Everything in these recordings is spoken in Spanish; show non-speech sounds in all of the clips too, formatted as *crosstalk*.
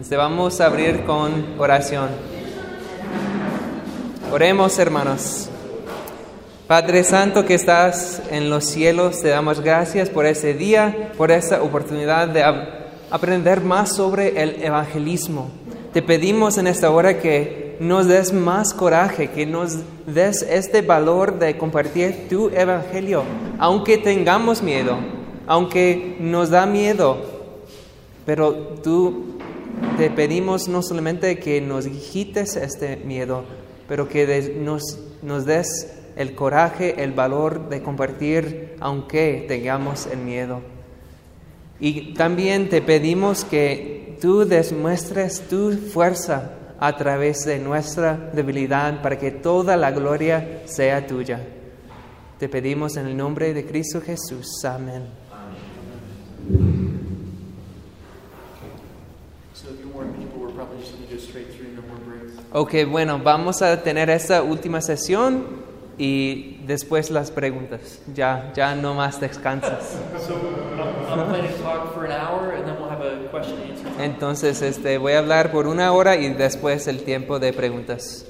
Este, vamos a abrir con oración. Oremos, hermanos. Padre Santo que estás en los cielos, te damos gracias por ese día, por esta oportunidad de aprender más sobre el evangelismo. Te pedimos en esta hora que nos des más coraje, que nos des este valor de compartir tu evangelio, aunque tengamos miedo, aunque nos da miedo, pero tú te pedimos no solamente que nos quites este miedo, pero que nos, nos des el coraje, el valor de compartir aunque tengamos el miedo. Y también te pedimos que tú demuestres tu fuerza a través de nuestra debilidad para que toda la gloria sea tuya. Te pedimos en el nombre de Cristo Jesús. Amén. Ok, bueno, vamos a tener esta última sesión y después las preguntas. Ya, ya no más descansas. *laughs* Entonces, este, voy a hablar por una hora y después el tiempo de preguntas.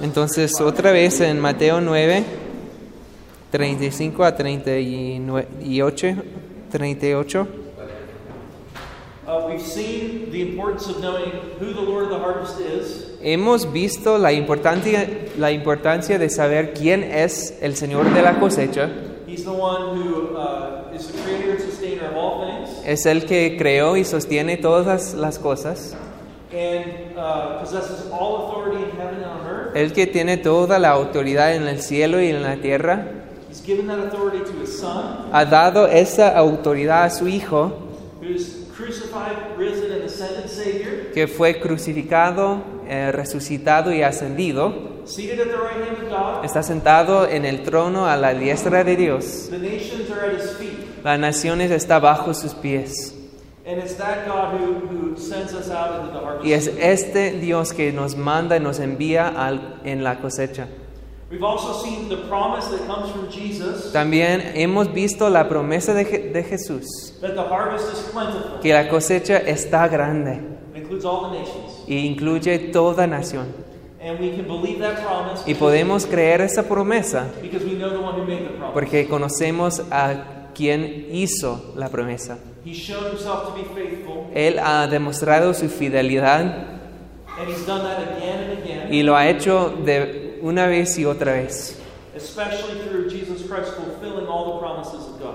Entonces, otra vez en Mateo 9, 35 a 38. 38. Hemos visto la importancia, la importancia de saber quién es el Señor de la cosecha. Es el que creó y sostiene todas las cosas. Uh, el que tiene toda la autoridad en el cielo y en la tierra. Ha dado esa autoridad a su Hijo, que fue crucificado, eh, resucitado y ascendido. Está sentado en el trono a la diestra de Dios. Las naciones están bajo sus pies. Y es este Dios que nos manda y nos envía en la cosecha. También hemos visto la promesa de, Jesús que la cosecha está grande y incluye toda nación. Y podemos creer esa promesa porque conocemos a quien hizo la promesa. Él ha demostrado su fidelidad y lo ha hecho de una vez y otra vez.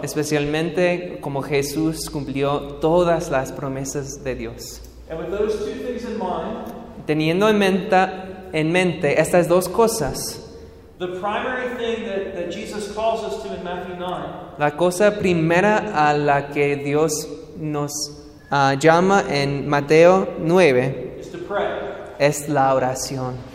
Especialmente como Jesús cumplió todas las promesas de Dios. Teniendo en mente, en mente estas dos cosas, la cosa primera a la que Dios nos uh, llama en Mateo 9 es la oración.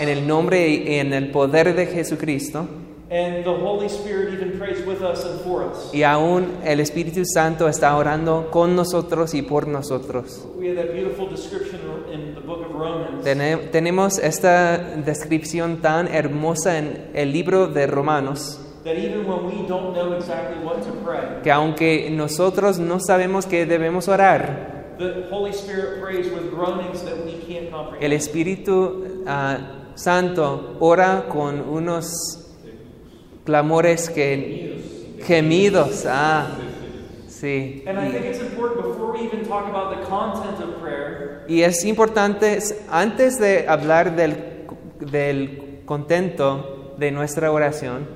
en el nombre y en el poder de Jesucristo. Y aún el Espíritu Santo está orando con nosotros y por nosotros. Tenemos esta descripción tan hermosa en el libro de Romanos. Que aunque nosotros no sabemos que debemos orar, el Espíritu uh, Santo ora con unos clamores que gemidos. Ah, sí. Y es importante antes de hablar del del contento de nuestra oración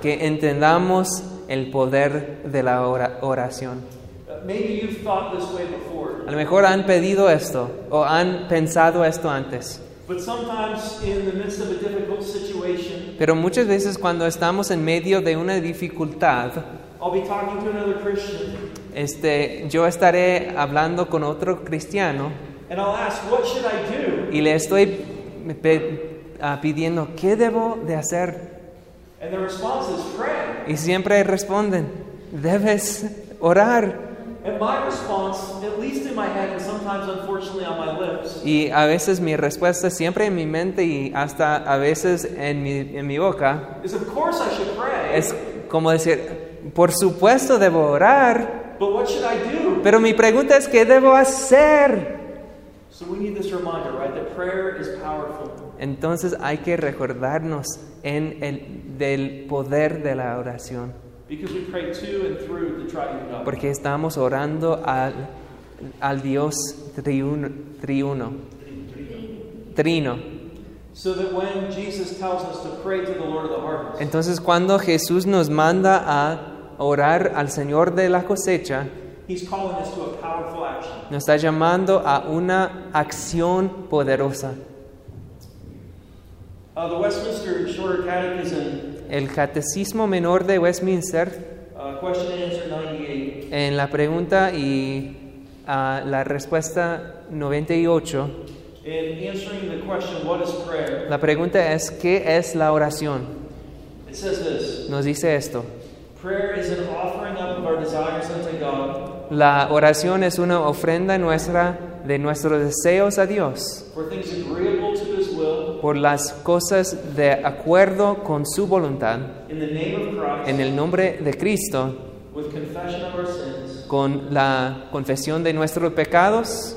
que entendamos el poder de la oración. A lo mejor han pedido esto o han pensado esto antes. But sometimes, in the midst of a difficult situation, Pero muchas veces cuando estamos en medio de una dificultad, I'll be talking to another Christian este, yo estaré hablando con otro cristiano and I'll ask, What should I do? y le estoy ah, pidiendo, ¿qué debo de hacer? And the response is, Pray. Y siempre responden, debes orar. And my response, at least in my head and sometimes unfortunately on my lips, Y a veces mi respuesta siempre en mi mente y hasta a veces en mi, en mi boca is of course I should pray. es como decir, por supuesto debo orar, But what should I do? pero mi pregunta es, ¿qué debo hacer? So we need this reminder, right? That prayer is powerful. Entonces hay que recordarnos en el, del poder de la oración, Porque estamos orando al, al Dios triuno, triuno, trino. Entonces cuando Jesús nos manda a orar al Señor de la cosecha, He's calling us to a powerful action. nos está llamando a una acción poderosa. Uh, the Westminster Shorter Catechism, El Catecismo Menor de Westminster, uh, question and answer 98, en la pregunta y ah, la respuesta 98, in answering the question, What is prayer? la pregunta es, ¿qué es la oración? It says this Nos dice esto. Prayer is an offering up of our desires unto God La oración es una ofrenda nuestra de nuestros deseos a Dios for things agreeable por las cosas de acuerdo con su voluntad en el nombre de Cristo con la confesión de nuestros pecados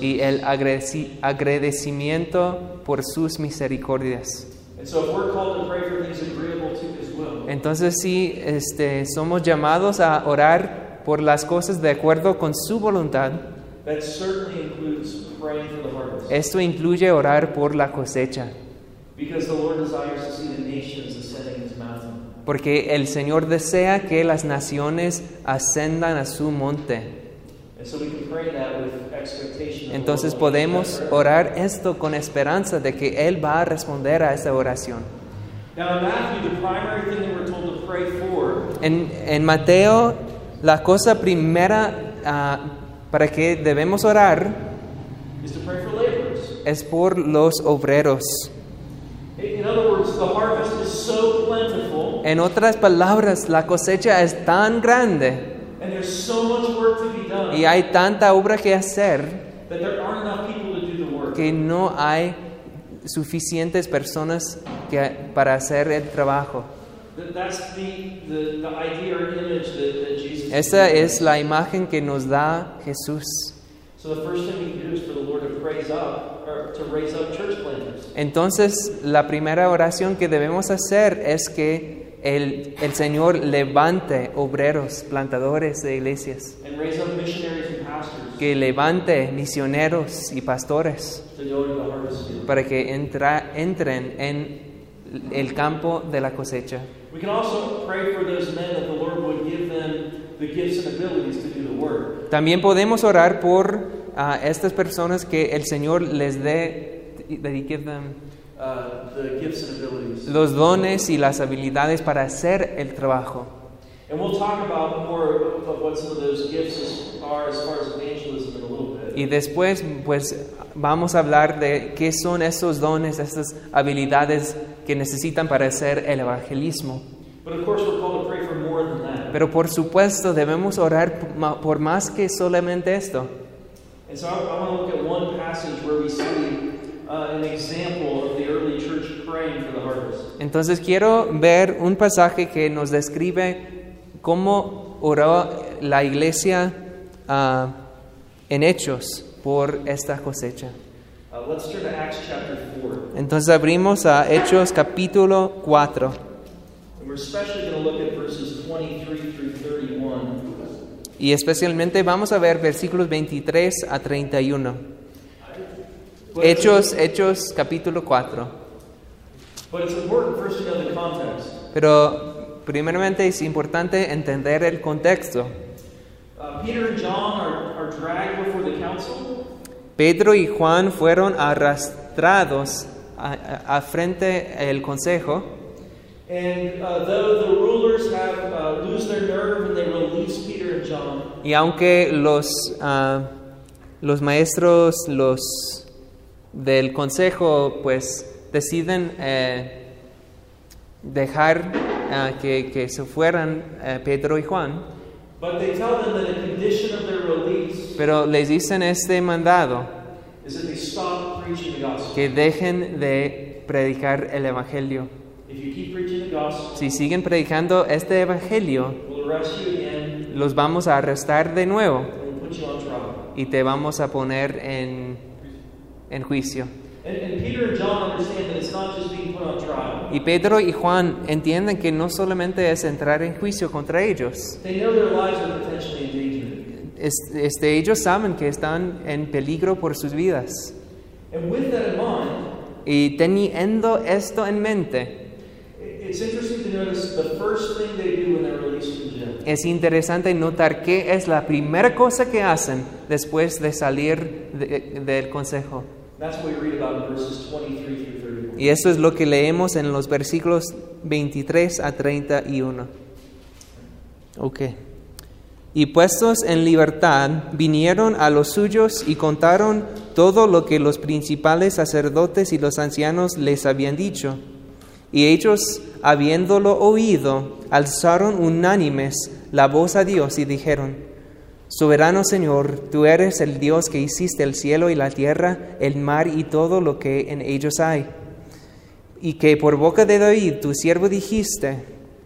y el agradeci- agradecimiento por sus misericordias. Entonces sí, este, somos llamados a orar por las cosas de acuerdo con su voluntad. Esto incluye orar por la cosecha, Because the Lord desires to see the nations ascending His mountain. porque el Señor desea que las naciones ascendan a su monte. And so we can pray that with expectation. of the Entonces podemos orar esto con esperanza de que Él va a responder a esa oración. En, en Mateo, la cosa primera ah, para que debemos orar is to pray for laborers. es por los obreros. In other words, the harvest is so plentiful En otras palabras, la cosecha es tan grande and there's so much work to be done y hay tanta obra que hacer that there aren't enough people to do the work. que no hay suficientes personas que, para hacer el trabajo. That- That's the, the, the idea or image that, that Jesus Esa es la imagen que nos da Jesús. So the first thing we can do is for the Lord to praise up or to raise up church planters. Entonces, la primera oración que debemos hacer es que el, el Señor levante obreros, plantadores de iglesias, and raise up missionaries and pastors que levante misioneros y pastores para que entra- entren en el campo de la cosecha. We can also pray for those men that the Lord would give them the gifts and abilities to do the work. También podemos orar por estas personas que el Señor les dé that he give them Uh, the gifts and abilities. los dones y las habilidades para hacer el trabajo. And we'll talk about more of what some of those gifts is- are as far as evangelism in a little bit. Y después, pues, vamos a hablar de qué son esos dones, esas habilidades que necesitan para hacer el evangelismo. But of course, we're called to pray for more than that. Pero por supuesto debemos orar por más que solamente esto. And so I, I want to look at one passage where we see uh, an example of the early church praying for the harvest. Entonces quiero ver un pasaje que nos describe cómo oró la iglesia ah, en hechos por esta cosecha. Uh, let's turn to Acts chapter 4. Entonces abrimos a Hechos capítulo 4 And we're especially going to look at verses 23 through 31. y especialmente vamos a ver versículos 23 a 31. But, Hechos, Hechos capítulo 4. but it's important first to know the context. Pero primeramente es importante entender el contexto. Uh, Peter and John are, are dragged before the council, Pedro y Juan fueron arrastrados a, a- a frente el consejo y aunque los, ah, los maestros los del consejo pues deciden eh, dejar ah, que, que se fueran eh, Pedro y Juan, but they tell them that a condition of their release pero les dicen este mandado is that they stop preaching the gospel. que dejen de predicar el evangelio. Si siguen predicando este evangelio, los vamos a arrestar de nuevo y te vamos a poner en, en juicio. Y Pedro y Juan entienden que no solamente es entrar en juicio contra ellos, este, ellos saben que están en peligro por sus vidas. Y teniendo esto en mente, es interesante notar qué es la primera cosa que hacen después de salir de- del consejo. That's what we read about in verses 23 through 31. Y eso es lo que leemos en los versículos 23 a 31. Ok. Y puestos en libertad, vinieron a los suyos y contaron todo lo que los principales sacerdotes y los ancianos les habían dicho. Y ellos, habiéndolo oído, alzaron unánimes la voz a Dios y dijeron, Soberano Señor, tú eres el Dios que hiciste el cielo y la tierra, el mar y todo lo que en ellos hay. Y que por boca de David, tu siervo, dijiste,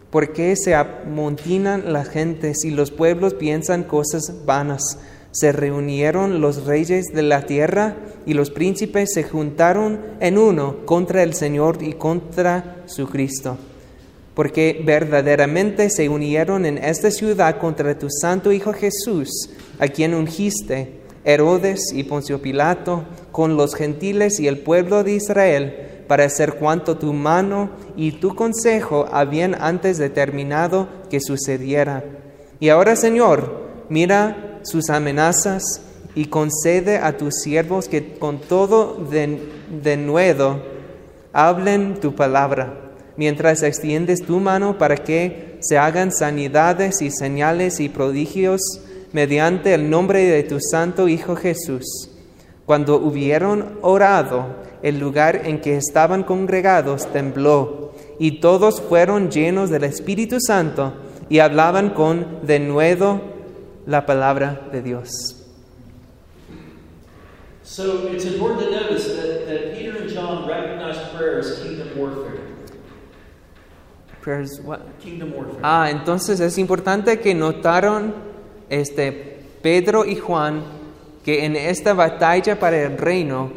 ¿por qué se amontinan las gentes y los pueblos piensan cosas vanas? Se reunieron los reyes de la tierra y los príncipes se juntaron en uno contra el Señor y contra su Cristo porque verdaderamente se unieron en esta ciudad contra tu santo Hijo Jesús, a quien ungiste, Herodes y Poncio Pilato, con los gentiles y el pueblo de Israel, para hacer cuanto tu mano y tu consejo habían antes determinado que sucediera. Y ahora, Señor, mira sus amenazas y concede a tus siervos que con todo de, denuedo hablen tu palabra mientras extiendes tu mano para que se hagan sanidades y señales y prodigios mediante el nombre de tu santo Hijo Jesús. Cuando hubieron orado, el lugar en que estaban congregados tembló, y todos fueron llenos del Espíritu Santo y hablaban con denuedo la palabra de Dios. So it's important to notice that, that Peter and John recognize prayer as kingdom warfare. Prayers, what? Kingdom warfare. Ah, entonces es importante que notaron este Pedro y Juan que en esta batalla para el reino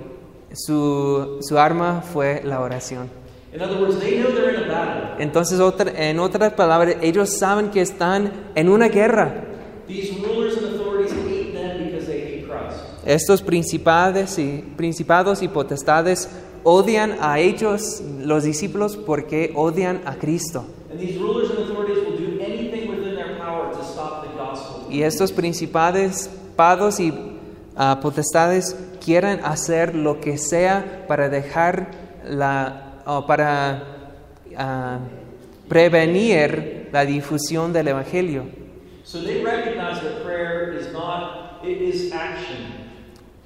su, su arma fue la oración. In other words, they know they're in a battle. Entonces, otra- en otras palabras, ellos saben que están en una guerra. These rulers and authorities hate them because they hate Christ. Estos principados y, principados y potestades odian a ellos, los discípulos, porque odian a Cristo. And these rulers and authorities will do anything within their power to stop the gospel. Y estos principales, pados y ah, potestades quieren hacer lo que sea para dejar la, o para ah, prevenir la difusión del evangelio. So they recognize that prayer is not, it is action.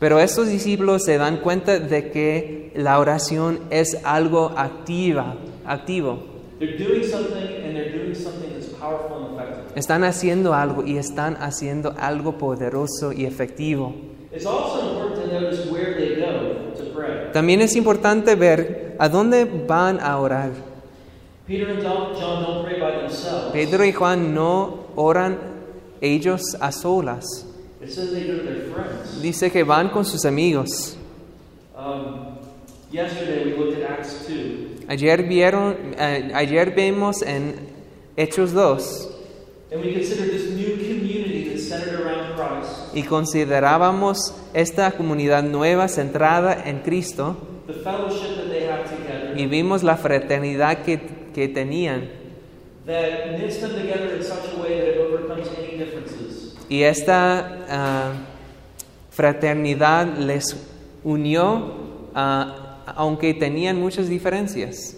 Pero estos discípulos se dan cuenta de que la oración es algo activa, activo. They're doing something and they're doing something that's powerful and effective. Están haciendo algo y están haciendo algo poderoso y efectivo. It's also important to notice where they go to pray. También es importante ver a dónde van a orar. Peter and John, John don't pray by themselves. Pedro y Juan no oran ellos a solas. It says they go to their friends. Dice que van con sus amigos. Um, yesterday we looked at Acts 2, Ayer vieron, eh, ayer vimos en Hechos 2 and we considered this new community that's centered around Christ, y considerábamos esta comunidad nueva centrada en Cristo the fellowship that they have together, y vimos la fraternidad que, que tenían y esta, ah, fraternidad les unió, ah, aunque tenían muchas diferencias.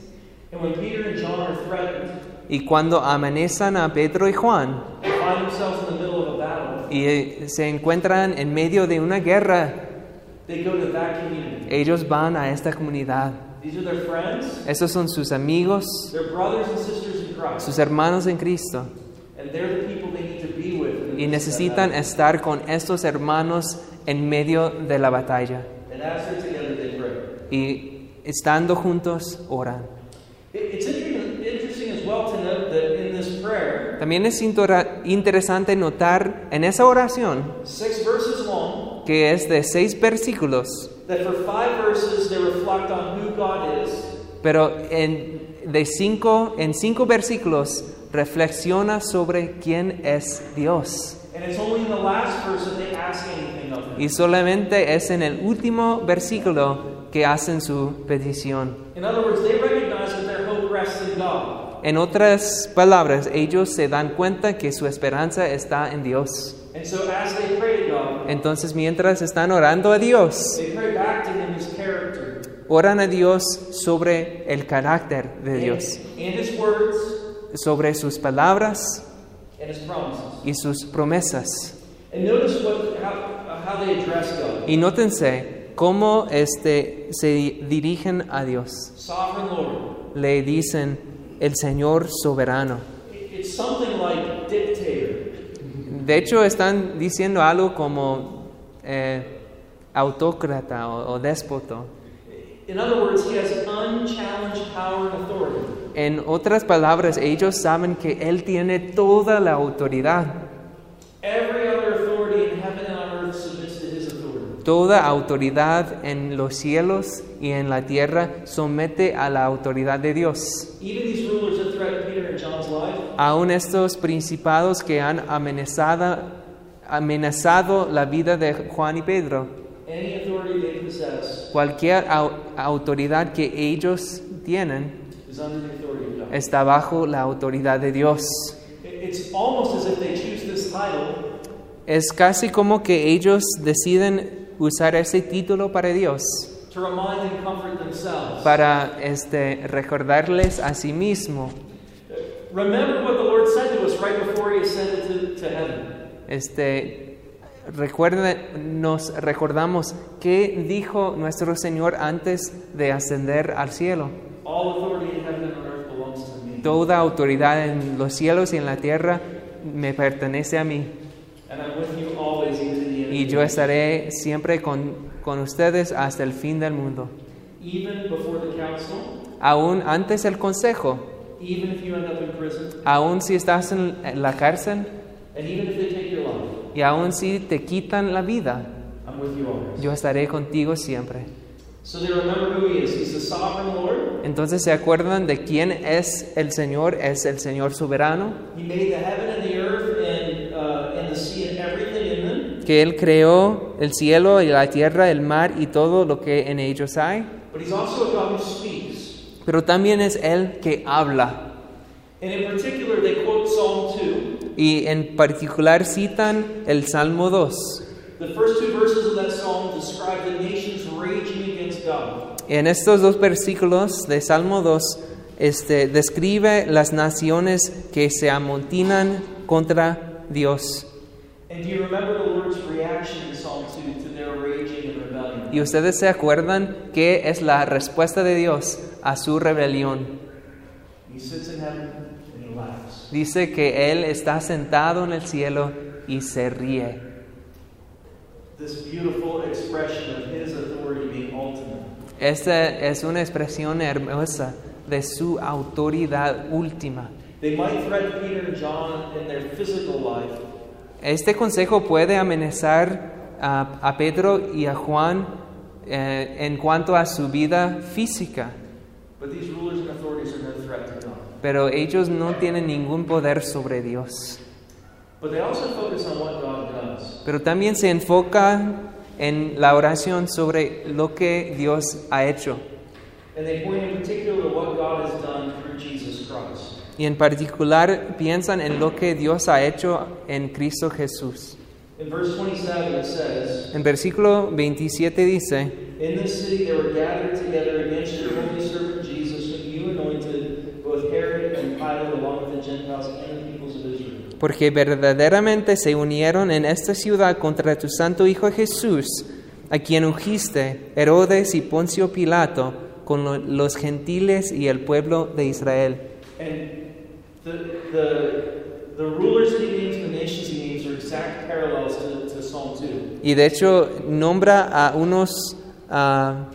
Y cuando amenazan a Pedro y Juan y eh, se encuentran en medio de una guerra, ellos van a esta comunidad. Esos son sus amigos, sus hermanos en Cristo. Y necesitan estar con estos hermanos en medio de la batalla. Y estando juntos, oran. It- It's interesting, interesting as well to note that in this prayer, También es interesante notar en esa oración, six verses long, que es de seis versículos, pero en, de cinco, en cinco versículos reflexiona sobre quién es Dios. Y solamente es en el último versículo que hacen su petición. In other words, they recognize that their hope rests in God. En otras palabras, ellos se dan cuenta que su esperanza está en Dios. And so as they pray to God, Entonces, mientras están orando a Dios, they pray back to Him His character oran a Dios sobre el carácter de Dios, and His words sobre sus palabras and His promises. y sus promesas. And notice what, how, how they address God. Y nótense cómo este, se dirigen a Dios. Sovereign Lord. Le dicen el Señor soberano. It- It's something like dictator. De hecho, están diciendo algo como eh, autócrata o, o déspota. In other words, He has En otras palabras, ellos saben que Él tiene toda la autoridad. Every other authority in heaven and on earth submits to His authority. Toda autoridad en los cielos y en la tierra somete a la autoridad de Dios. Aún estos principados que han amenazado, amenazado la vida de Juan y Pedro, any authority they possess cualquier au- autoridad que ellos tienen está bajo la autoridad de Dios. It- It's almost as if they choose this title Es casi como que ellos deciden usar ese título para Dios, to remind and comfort themselves. para este, recordarles a sí mismo. Remember what the Lord said to us right before He ascended to, to heaven. Este, recuerden, nos recordamos qué dijo nuestro Señor antes de ascender al cielo. All authority in heaven and on earth belongs to me. Toda autoridad en los cielos y en la tierra me pertenece a mí. Y yo estaré siempre con, con ustedes hasta el fin del mundo. Aún antes del consejo, aún si estás en la cárcel and even if they take your life, y aún si te quitan la vida, I'm with you always. yo estaré contigo siempre. So they remember who He is. He's the sovereign Lord. Entonces se acuerdan de quién es el Señor, es el Señor soberano, He made the heaven and the earth and, and the sea and everything in them. que Él creó el cielo y la tierra, el mar y todo lo que en ellos hay, But He's also a God who speaks. pero también es Él que habla. And in particular, they quote Psalm 2. Y en particular citan el Salmo 2. The first two verses of that psalm describe the nations raging against God. En estos dos versículos de Salmo 2 este, describe las naciones que se amontinan contra Dios. And do you remember the Lord's reaction in Psalm 2 to their raging and rebellion? Y ustedes se acuerdan qué es la respuesta de Dios a su rebelión. He sits in heaven and he laughs. Dice que Él está sentado en el cielo y se ríe. This beautiful expression of his authority being ultimate. Esta es una expresión hermosa de su autoridad última. They might threaten Peter and John in their physical life, Este consejo puede amenazar a, a Pedro y a Juan eh, en cuanto a su vida física, but these rulers and authorities are no threat to God. pero ellos no tienen ningún poder sobre Dios. But they also focus on what God does. Pero también se enfoca en la oración sobre lo que Dios ha hecho. And they point in particular to what God has done through Jesus Christ. Y en particular piensan en lo que Dios ha hecho en Cristo Jesús. In verse 27, it says, En versículo 27 dice, In this city they were gathered together against your holy servant Jesus, whom you anointed, both Herod and Pilate, along with the Gentiles and the peoples of Israel. Porque verdaderamente se unieron en esta ciudad contra tu santo Hijo Jesús, a quien ungiste, Herodes y Poncio Pilato, con lo- los gentiles y el pueblo de Israel. And the, the, the rulers he names, the nations he names, are exact parallels to, to Psalm 2. Y de hecho nombra a unos ah,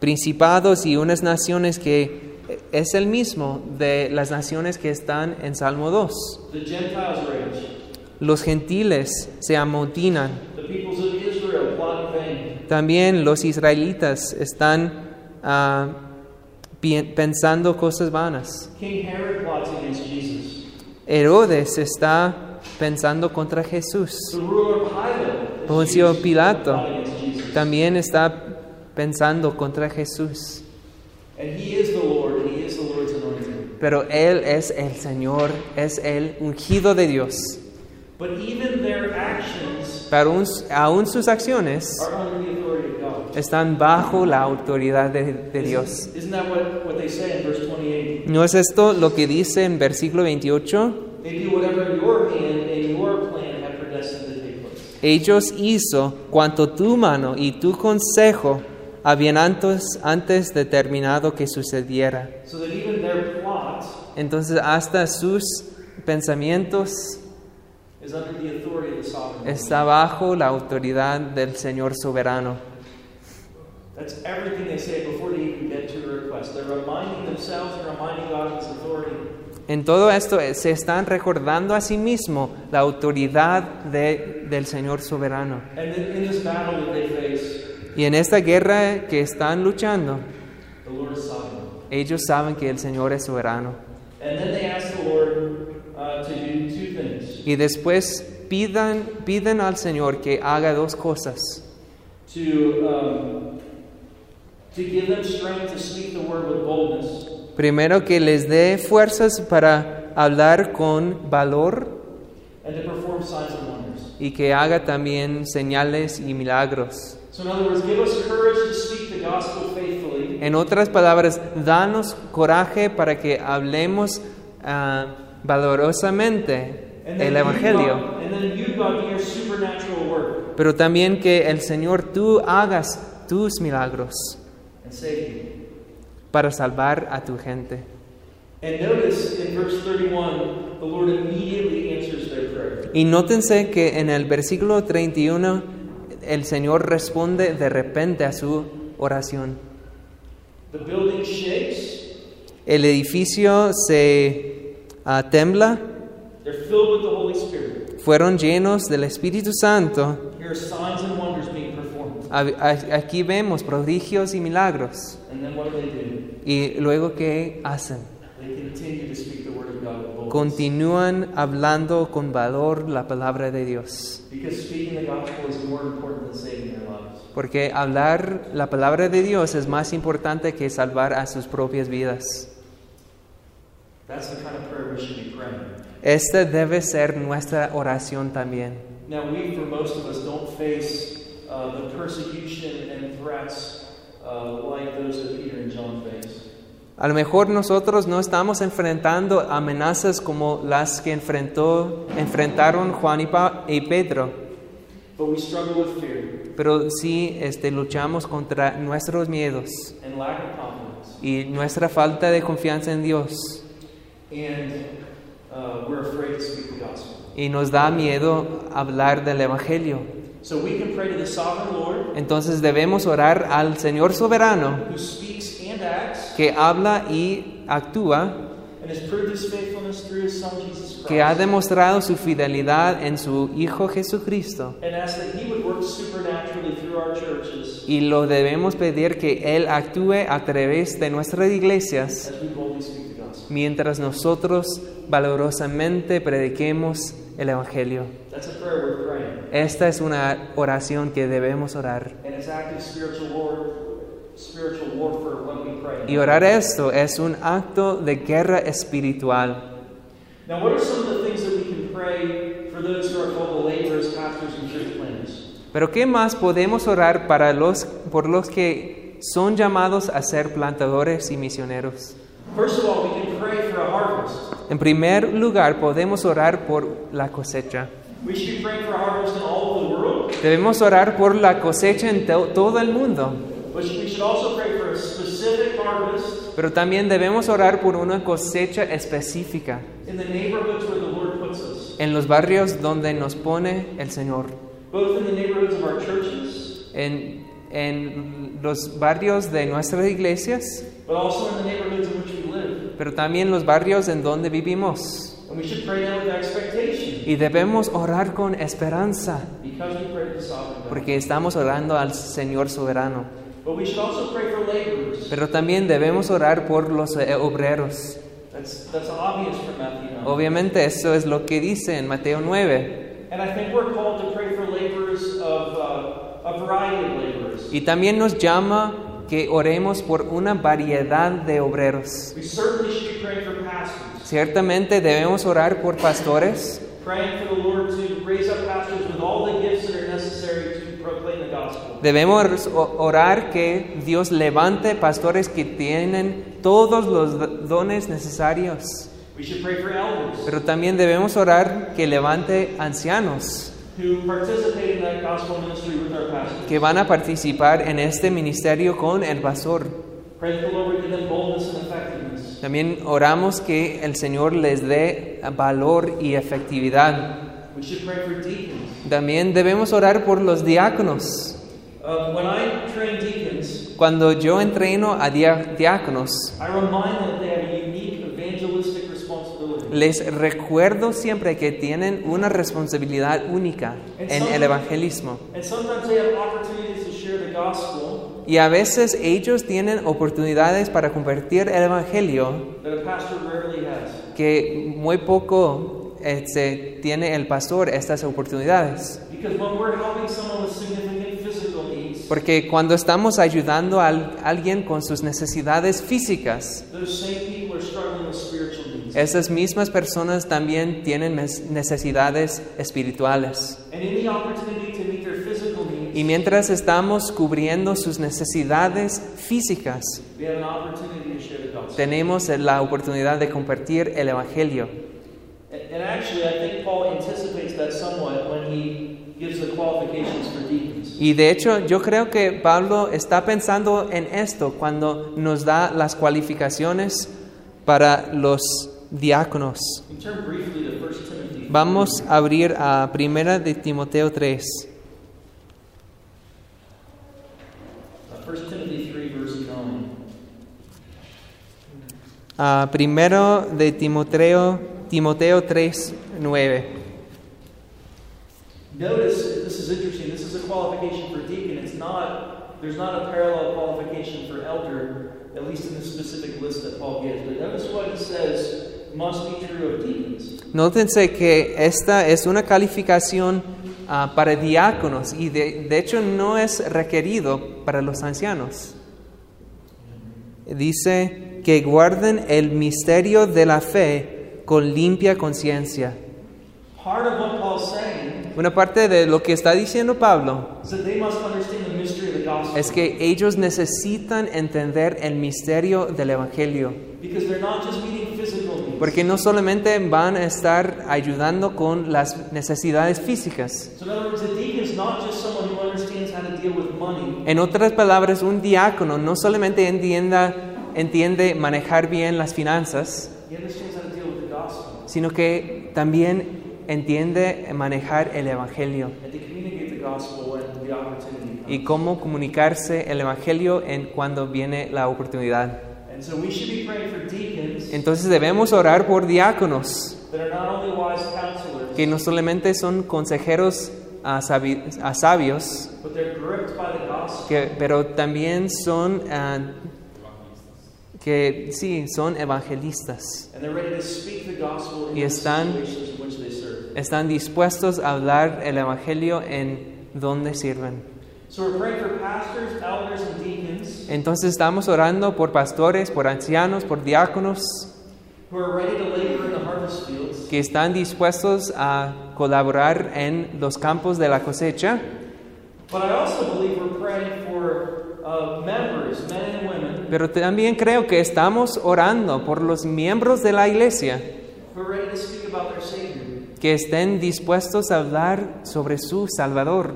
principados y unas naciones que es el mismo de las naciones que están en Salmo 2. The Gentiles rage. Los gentiles se amotinan. También los israelitas están ah, pensando cosas vanas. King Herod plots against Jesus. Herodes está pensando contra Jesús. Poncio Pilato también está pensando contra Jesús. And he is the. Pero Él es el Señor, es el ungido de Dios. But even their actions Pero aún, aún sus acciones are under the authority of God. están bajo la autoridad de, de Dios. Isn't that what, what they say in verse 28? ¿No es esto lo que dice en versículo 28? They do whatever your hand and your plan have predestined to take place. Ellos hizo cuanto tu mano y tu consejo habían antes, antes determinado que sucediera. So that even their plot Entonces hasta sus pensamientos está bajo la autoridad del Señor soberano. That's everything they say before they even get to the request. They're reminding themselves and reminding God of His authority. En todo esto eh, se están recordando a sí mismo la autoridad de- del Señor soberano. And then in this battle that they face, Y en esta guerra que están luchando, the Lord is sovereign. ellos saben que el Señor es soberano. And then they ask the Lord to do two things Y después pidan, piden al Señor que haga dos cosas. to, um, to give them strength to speak the word with boldness, Primero que les dé fuerzas para hablar con valor and to perform signs and wonders. y que haga también señales y milagros. So, in other words, give us courage to speak the gospel En otras palabras, danos coraje para que hablemos ah, valorosamente el Evangelio, pero también que el Señor tú hagas tus milagros para salvar a tu gente. And notice in verse 31, the Lord immediately answers their prayer. Y nótense que en el versículo 31 el Señor responde de repente a su oración. The building shakes, El edificio se ah, tembla, they're filled with the Holy Spirit. fueron llenos del Espíritu Santo. Here are signs and wonders being performed. A- a- Aquí vemos prodigios y milagros. And then what do they do? Y luego, ¿qué hacen? They continue to speak the word of God. Continúan hablando con valor la palabra de Dios. Porque hablar la palabra de Dios es más importante que salvar a sus propias vidas. That's the kind of prayer we should be praying. Esta debe ser nuestra oración también. Now, we, for most of us, don't face uh, the persecution and threats uh, like those that Peter and John faced. A lo mejor nosotros no estamos enfrentando amenazas como las que enfrentó, enfrentaron Juan y, Pa- y Pedro, pero sí este, luchamos contra nuestros miedos and lack of confidence. y nuestra falta de confianza en Dios. And uh, we're afraid to speak the gospel. Y nos da miedo hablar del Evangelio. So we can pray to the sovereign Lord Entonces debemos orar al Señor soberano who speaks and acts que habla y actúa, que ha demostrado su fidelidad en su Hijo Jesucristo. Y lo debemos pedir que Él actúe a través de nuestras iglesias mientras nosotros valorosamente prediquemos el Evangelio. Esta es una oración que debemos orar. Y orar esto es un acto de guerra espiritual. Now, what are some of the things that we can pray for those who are called the laborers, pastors, and church planners? Pero ¿qué más podemos orar para los, por los que son llamados a ser plantadores y misioneros? First of all, we can pray for a harvest. En primer lugar, podemos orar por la cosecha. Debemos orar por la cosecha en to- todo el mundo, but we should also pray for a specific harvest pero también debemos orar por una cosecha específica en los barrios donde nos pone el Señor, both in the neighborhoods of our churches, en, en los barrios de nuestras iglesias, but also in the neighborhoods in which we live. pero también los barrios en donde vivimos. And we should pray now with expectation Y debemos orar con esperanza, because we pray to the sovereign God. porque estamos orando al Señor soberano. But we should also pray for laborers. Pero también debemos orar por los eh, obreros. That's, that's obvious from Matthew 9. Obviamente eso es lo que dice en Mateo 9. And I think we're called to pray for laborers of uh, a variety of laborers. Y también nos llama que oremos por una variedad de obreros. We certainly should be praying for pastors, Ciertamente debemos orar por pastores, debemos orar que Dios levante pastores que tienen todos los do- dones necesarios. We should pray for elders Pero también debemos orar que levante ancianos que van a participar en este ministerio con el pastor. También oramos que el Señor les dé valor y efectividad. También debemos orar por los diáconos. Cuando yo entreno a diáconos, I remind them that they have a unique evangelistic responsibility. les recuerdo siempre que tienen una responsabilidad única en el evangelismo. And sometimes they have opportunities to share the gospel Y a veces ellos tienen oportunidades para compartir el evangelio that a pastor rarely has. que muy poco se tiene el pastor estas oportunidades. Porque cuando estamos ayudando a al- alguien con sus necesidades físicas, those same people are struggling with spiritual needs. esas mismas personas también tienen necesidades espirituales. Y mientras estamos cubriendo sus necesidades físicas, tenemos la oportunidad de compartir el Evangelio. And, and actually, I think Paul anticipates that somewhat when he gives the qualifications for deacons. Y de hecho yo creo que Pablo está pensando en esto cuando nos da las cualificaciones para los diáconos. We turn briefly to 1 Timothy. Vamos a abrir a Primera de Timoteo 3. Uh, 1 Timothy 3, verse 9. A primero de Timoteo, Timoteo 3, 9. Notice, this is interesting. This is a qualification for deacon. It's not, there's not a parallel qualification for elder, at least in the specific list that Paul gives. But notice what he says must be true of deacons. Nótense que esta es una calificación ah, para diáconos y de, de hecho no es requerido para los ancianos. Dice que guarden el misterio de la fe con limpia conciencia. Una parte de lo que está diciendo Pablo is that they must understand the mystery of the gospel. es que ellos necesitan entender el misterio del Evangelio. Because they're not just meeting physical needs. Porque no solamente van a estar ayudando con las necesidades físicas. So, in other words, a deacon is not just someone who understands how to deal with money, En otras palabras, un diácono no solamente entienda, entiende manejar bien las finanzas, sino que también entiende manejar el Evangelio y cómo comunicarse el Evangelio en cuando viene la oportunidad. Entonces debemos orar por diáconos, que no solamente son consejeros ah, sabi- ah, sabios, que, pero también son, ah, que sí, son evangelistas. Y están- Están dispuestos a hablar el Evangelio en donde sirven. So we're praying for pastors, elders, and deacons Entonces estamos orando por pastores, por ancianos, por diáconos, who are ready to labor in the harvest fields que están dispuestos a colaborar en los campos de la cosecha, But I also believe we're praying for members, men and women, pero también creo que estamos orando por los miembros de la iglesia que estén dispuestos a hablar sobre su Salvador.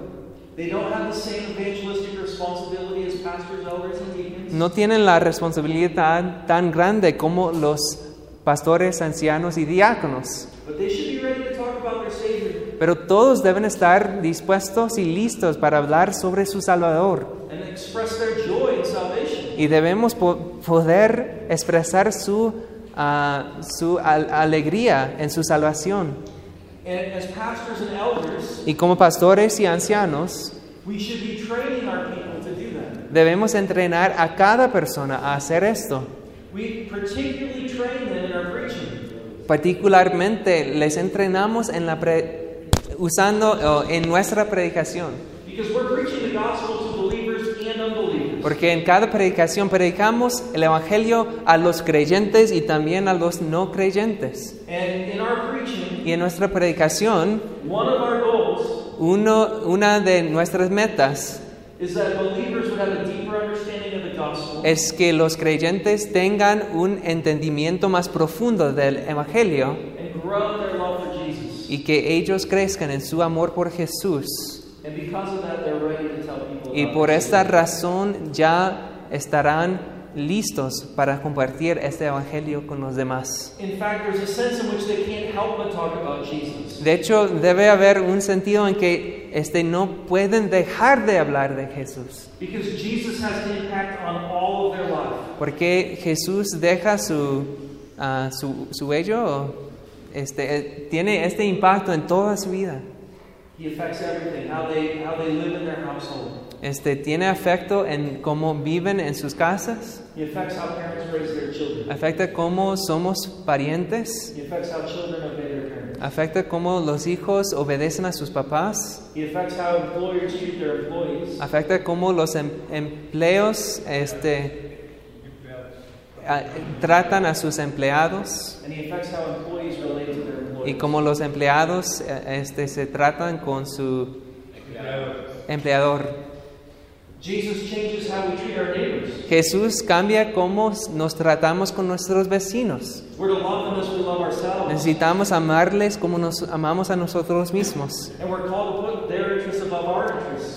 They don't have the same evangelistic responsibility as pastors, elders, and deacons. No tienen la responsabilidad tan grande como los pastores, ancianos y diáconos, But they should be ready to talk about their Savior pero todos deben estar dispuestos y listos para hablar sobre su Salvador. Y debemos po- poder expresar su, ah, su al- alegría en su salvación. Y como pastores y ancianos, we should be training our people to do that. debemos entrenar a cada persona a hacer esto. We particularly train them in our preaching. Particularmente les entrenamos en la pre- usando en nuestra predicación, Because we're preaching the gospel to believers and unbelievers. porque en cada predicación predicamos el evangelio a los creyentes y también a los no creyentes. And in our preaching, Y en nuestra predicación, uno, una de nuestras metas es que los creyentes tengan un entendimiento más profundo del evangelio y que ellos crezcan en su amor por Jesús. And because of that, they're ready to tell people Y por esta razón ya estarán listos para compartir este evangelio con los demás. De hecho, debe haber un sentido en que este, no pueden dejar de hablar de Jesús, Because Jesus has an impact on all of their life. porque Jesús deja su, ah, su, su huello, o, este, eh, tiene este impacto en toda su vida. He affects everything, how they, how they live in their household. Este, tiene afecto en cómo viven en sus casas, afecta cómo somos parientes, afecta cómo los hijos obedecen a sus papás, afecta cómo los em- empleos este, a- tratan a sus empleados. Y cómo los empleados eh, este, se tratan con su empleador. Jesús cambia cómo nos tratamos con nuestros vecinos. Necesitamos amarles como nos amamos a nosotros mismos.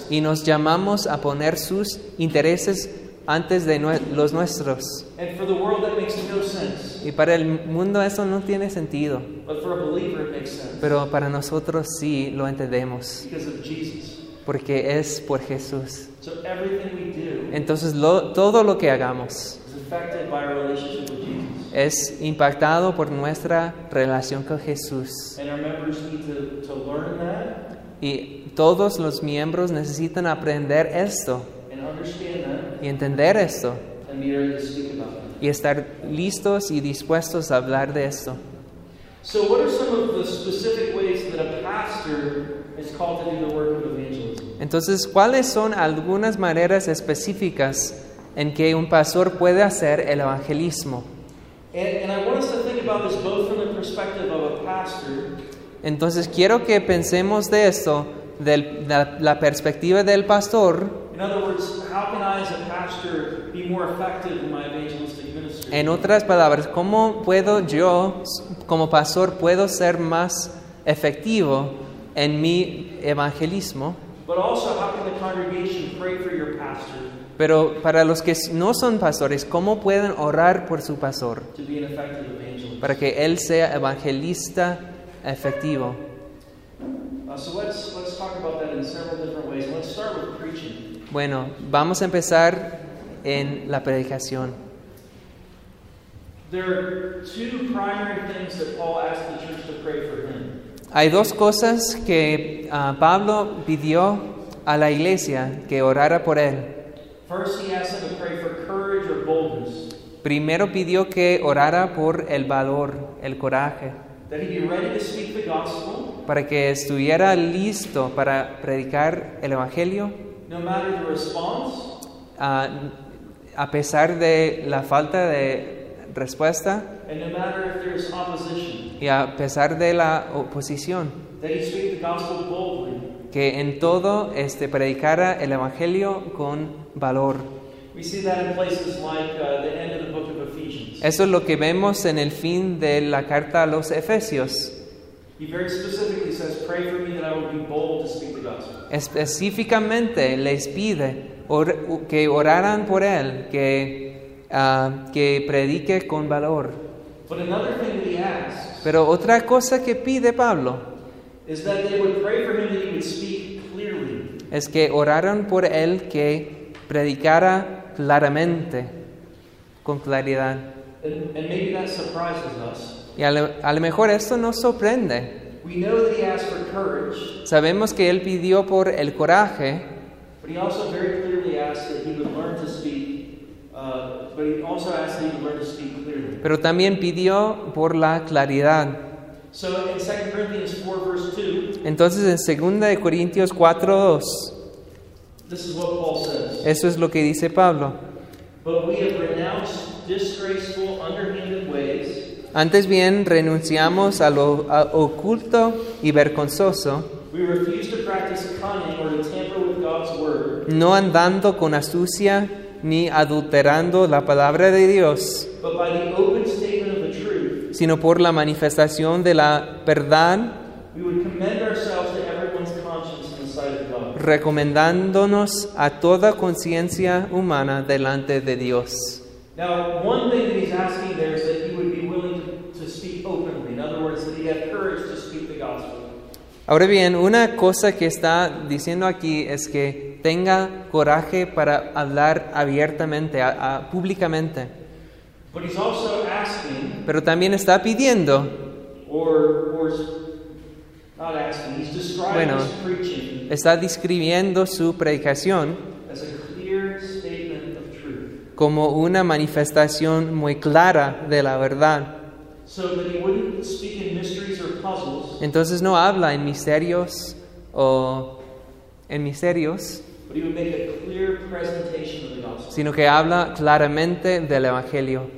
Y nos llamamos a poner sus intereses antes de los nuestros. And for the world, that makes no sense. Y para el mundo eso no tiene sentido, But for a believer, it makes sense. pero para nosotros sí lo entendemos. Porque es por Jesús. So everything we do Entonces lo- todo lo que hagamos is affected by our relationship with Jesus. es impactado por nuestra relación con Jesús. And our members need to, to learn that Y todos los miembros necesitan aprender esto and understand that y entender esto and be ready to speak about it. y estar listos y dispuestos a hablar de esto. So, what are some of the specific ways that a pastor is called to do the work of evangelism? Entonces, ¿cuáles son algunas maneras específicas en que un pastor puede hacer el evangelismo? Entonces, quiero que pensemos de esto, de la, la perspectiva del pastor, In other words, how can I, as a pastor, be more effective in my evangelistic ministry? en otras palabras, ¿cómo puedo yo, como pastor, puedo ser más efectivo en mi evangelismo? But also, how can the congregation pray for your pastor Pero para los que no son pastores, ¿cómo pueden orar por su pastor? to be an effective evangelist? Para que él sea evangelista efectivo. So let's let's talk about that in several different ways. Let's start with preaching. Bueno, vamos a empezar en la predicación. There are two primary things that Paul asked the church to pray for him. Hay dos cosas que ah, Pablo pidió a la iglesia que orara por él. First, he asked them to pray for courage or boldness, Primero pidió que orara por el valor, el coraje, that he be ready to speak the gospel, para que estuviera listo para predicar el Evangelio. No matter the response, ah, a pesar de la falta de respuesta and no matter if there's opposition, y a pesar de la oposición, que en todo este, predicara el Evangelio con valor. We see that in places like uh, the end of the book of Ephesians. Eso es lo que vemos en el fin de la carta a los Efesios. He very specifically says, Pray for me that I would be bold to speak the gospel. Específicamente les pide or- que oraran por él, que, ah, que predique con valor. But another thing that he asks Pero otra cosa que pide Pablo es que oraran por él que predicara claramente, con claridad. And, and maybe that us. Y a lo, a lo mejor esto nos sorprende. We know that he asked for courage, Sabemos que él pidió por el coraje, but he also very clearly asked that he would learn to speak, pero también pidió por la claridad. So in 2 Corinthians 4, verse 2, Entonces en 2 de Corintios 4:2, this is what Paul says. eso es lo que dice Pablo. But we have renounced disgraceful, underhanded ways. Antes bien renunciamos a lo a- oculto y vergonzoso, no andando con astucia ni adulterando la palabra de Dios, but by the open statement of the truth, sino por la manifestación de la verdad, we would commend ourselves to everyone's conscience in the sight of God. recomendándonos a toda conciencia humana delante de Dios. Now, one thing that he's asking there is that he would be willing to, to speak openly. In other words, that he had courage to speak the gospel. Ahora bien, una cosa que está diciendo aquí es que tenga coraje para hablar abiertamente, a- a- públicamente, But he's also asking, pero también está pidiendo, or, or not asking, he's describing Bueno. his preaching está describiendo su predicación as a clear statement of truth. como una manifestación muy clara de la verdad. So that he wouldn't speak in mysteries or puzzles, Entonces no habla en misterios o en misterios, but he would make a clear presentation of the gospel. sino que habla claramente del Evangelio.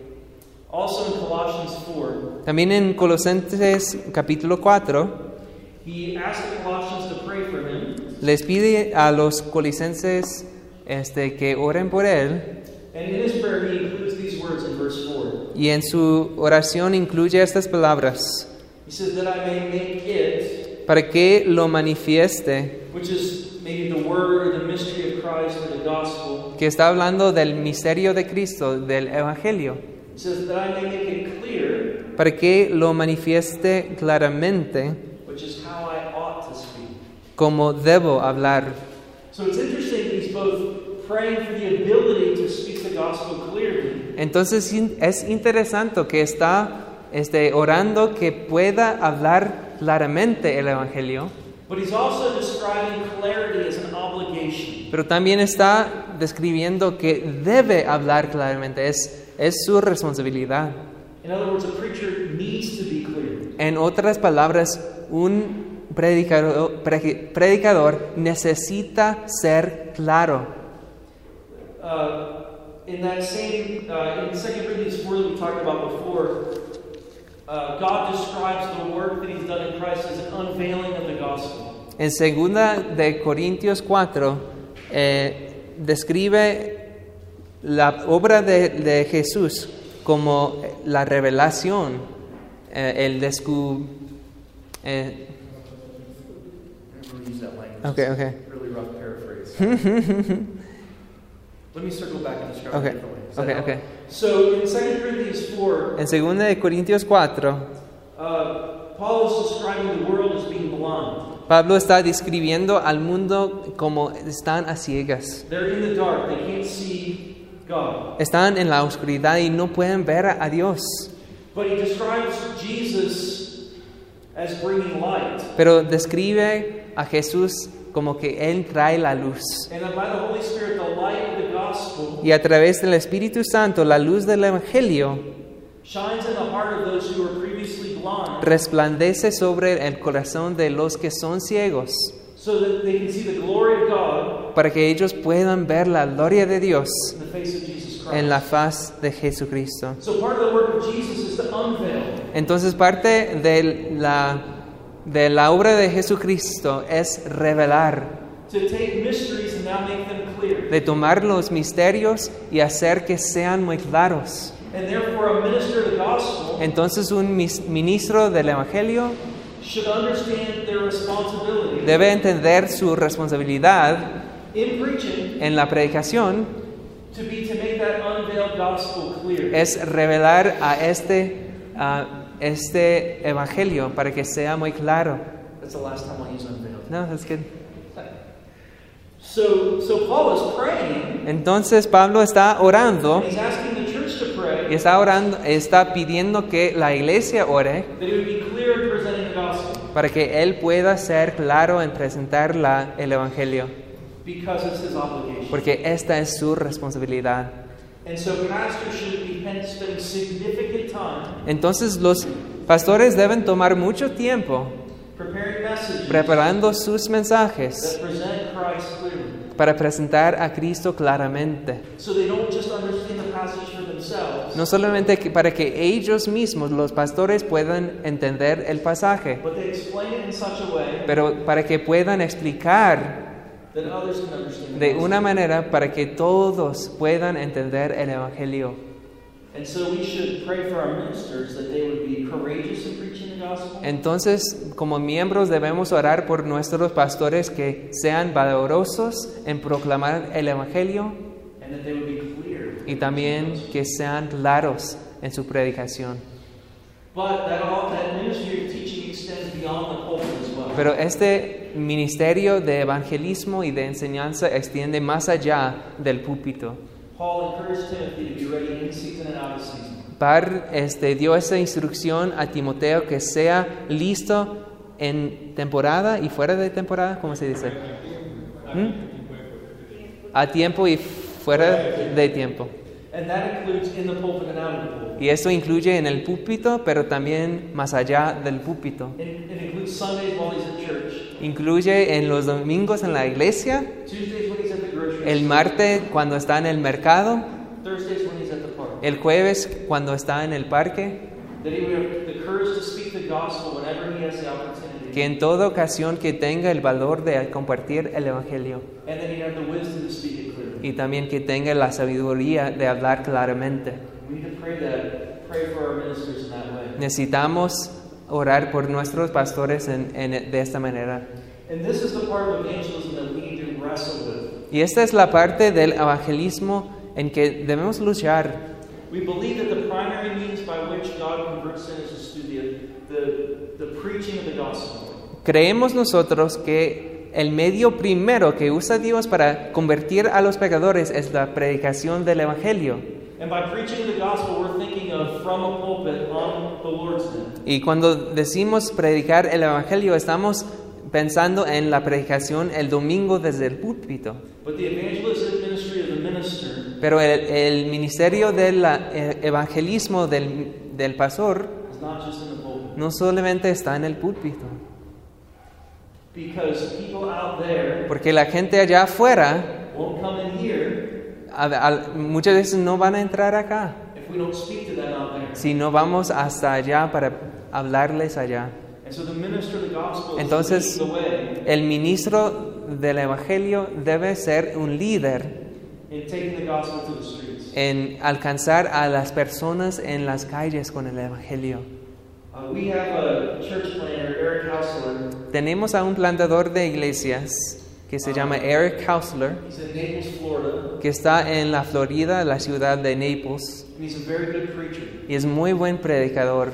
Also in Colossians 4, También en Colosenses capítulo 4 he asked the Colossians to pray for him, les pide a los colisenses este, que oren por él and in his prayer he includes these words in verse 4. y en su oración incluye estas palabras, He says that I may make it, para que lo manifieste, which is que está hablando del misterio de Cristo, del Evangelio, para que lo manifieste claramente como debo hablar. So it's interesting that he's both praying for the ability to speak the gospel clearly, Entonces es interesante que está este, orando que pueda hablar claramente el Evangelio, but he's also describing clarity as an obligation. pero también está describiendo que debe hablar claramente, es, es su responsabilidad. In other words, a preacher needs to be clear. En otras palabras, un predicador, pre- predicador necesita ser claro. Uh, in that same, uh, in 2 Corinthians 4 that we talked about before, uh, God describes the work that He's done in Christ as an unveiling of the gospel. En segunda de Corintios 4 eh, describe la obra de, de Jesús como la revelación, eh, el descu... eh, Never use that language. Okay, okay. *laughs* It's a Really rough paraphrase. Let me circle back and describe Okay, it differently. Okay, okay. So in 2 Corinthians 4, En segunda de Corintios 4, uh, Paul is describing the world as being blind. Pablo está describiendo al mundo como están a ciegas. They're in the dark. They can't see God. Están en la oscuridad y no pueden ver a Dios. But he describes Jesus as bringing light. Pero describe a Jesús como que Él trae la luz. Y a través del Espíritu Santo, la luz del Evangelio resplandece sobre el corazón de los que son ciegos, para que ellos puedan ver la gloria de Dios en la faz de Jesucristo. Entonces parte de la, de la obra de Jesucristo es revelar, to take mysteries and now make them clear. de tomar los misterios y hacer que sean muy claros. And therefore, a minister of the gospel Entonces un ministro del Evangelio should understand their responsibility debe entender su responsabilidad in preaching en la predicación to be to make that unveiled gospel clear. es revelar a este, a este Evangelio para que sea muy claro. That's the last time I'll use unveiled. No, that's good. So, so Paul is praying, Entonces Pablo está orando and he's asking the church to y pray está orando, está pidiendo que la iglesia ore that it would be clear in presenting the gospel para que él pueda ser claro en presentar la- el Evangelio, because it's his obligation. porque esta es su responsabilidad. And so pastors should be hence spending significant time Entonces los pastores deben tomar mucho tiempo preparando sus mensajes para presentar a Cristo claramente. So they don't just understand the passage for themselves, No solamente para que ellos mismos, los pastores, puedan entender el pasaje, but they explain it in such a way pero para que puedan explicar de una manera para que todos puedan entender el Evangelio. And so we should pray for our ministers that they would be courageous in preaching the gospel, Entonces, como miembros debemos orar por nuestros pastores que sean valorosos en proclamar el Evangelio and that they would be clear. y también que sean claros en su predicación. Pero este ministerio de evangelismo y de enseñanza extiende más allá del púlpito. Paul encouraged Timothy to be ready in season and out of season. Par este, dio esa instrucción a Timoteo que sea listo en temporada y fuera de temporada, ¿cómo se dice? ¿Mm? A tiempo y fuera de tiempo. And that includes in the pulpit and out of the pulpit. Y eso incluye en el púlpito, pero también más allá del púlpito. It, it includes Sundays while he's at church, Incluye en los domingos en la iglesia, Tuesdays when he's at the grocery el martes cuando está en el mercado, Thursdays when he's at the park. el jueves cuando está en el parque, que en toda ocasión que tenga el valor de compartir el Evangelio Y también que tenga la sabiduría de hablar claramente. We need to pray that, pray for our ministers in that way. Necesitamos orar por nuestros pastores en- en- de esta manera. And this is the part of evangelism that we need to wrestle with. Y esta es la parte del evangelismo en que debemos luchar. We believe that the primary means by which God converts sinners is through the, the, the preaching of the gospel. Creemos nosotros que el medio primero que usa Dios para convertir a los pecadores es la predicación del Evangelio. And by preaching the gospel, we're thinking of from a pulpit on the Lord's Day. Y cuando decimos predicar el Evangelio, estamos pensando en la predicación el domingo desde el púlpito. But the evangelistic ministry of the minister Pero el, el ministerio del eh, evangelismo del, del pastor no solamente está en el púlpito, Because people out there porque la gente allá afuera a- a- muchas veces no van a entrar acá si no vamos hasta allá para hablarles allá. Entonces- El ministro del evangelio debe ser un líder en alcanzar a las personas en las calles con el evangelio. Tenemos a un plantador de iglesias que se llama Eric Hausler, que está en la Florida, la ciudad de Naples, and he's a very good preacher. y es muy buen predicador.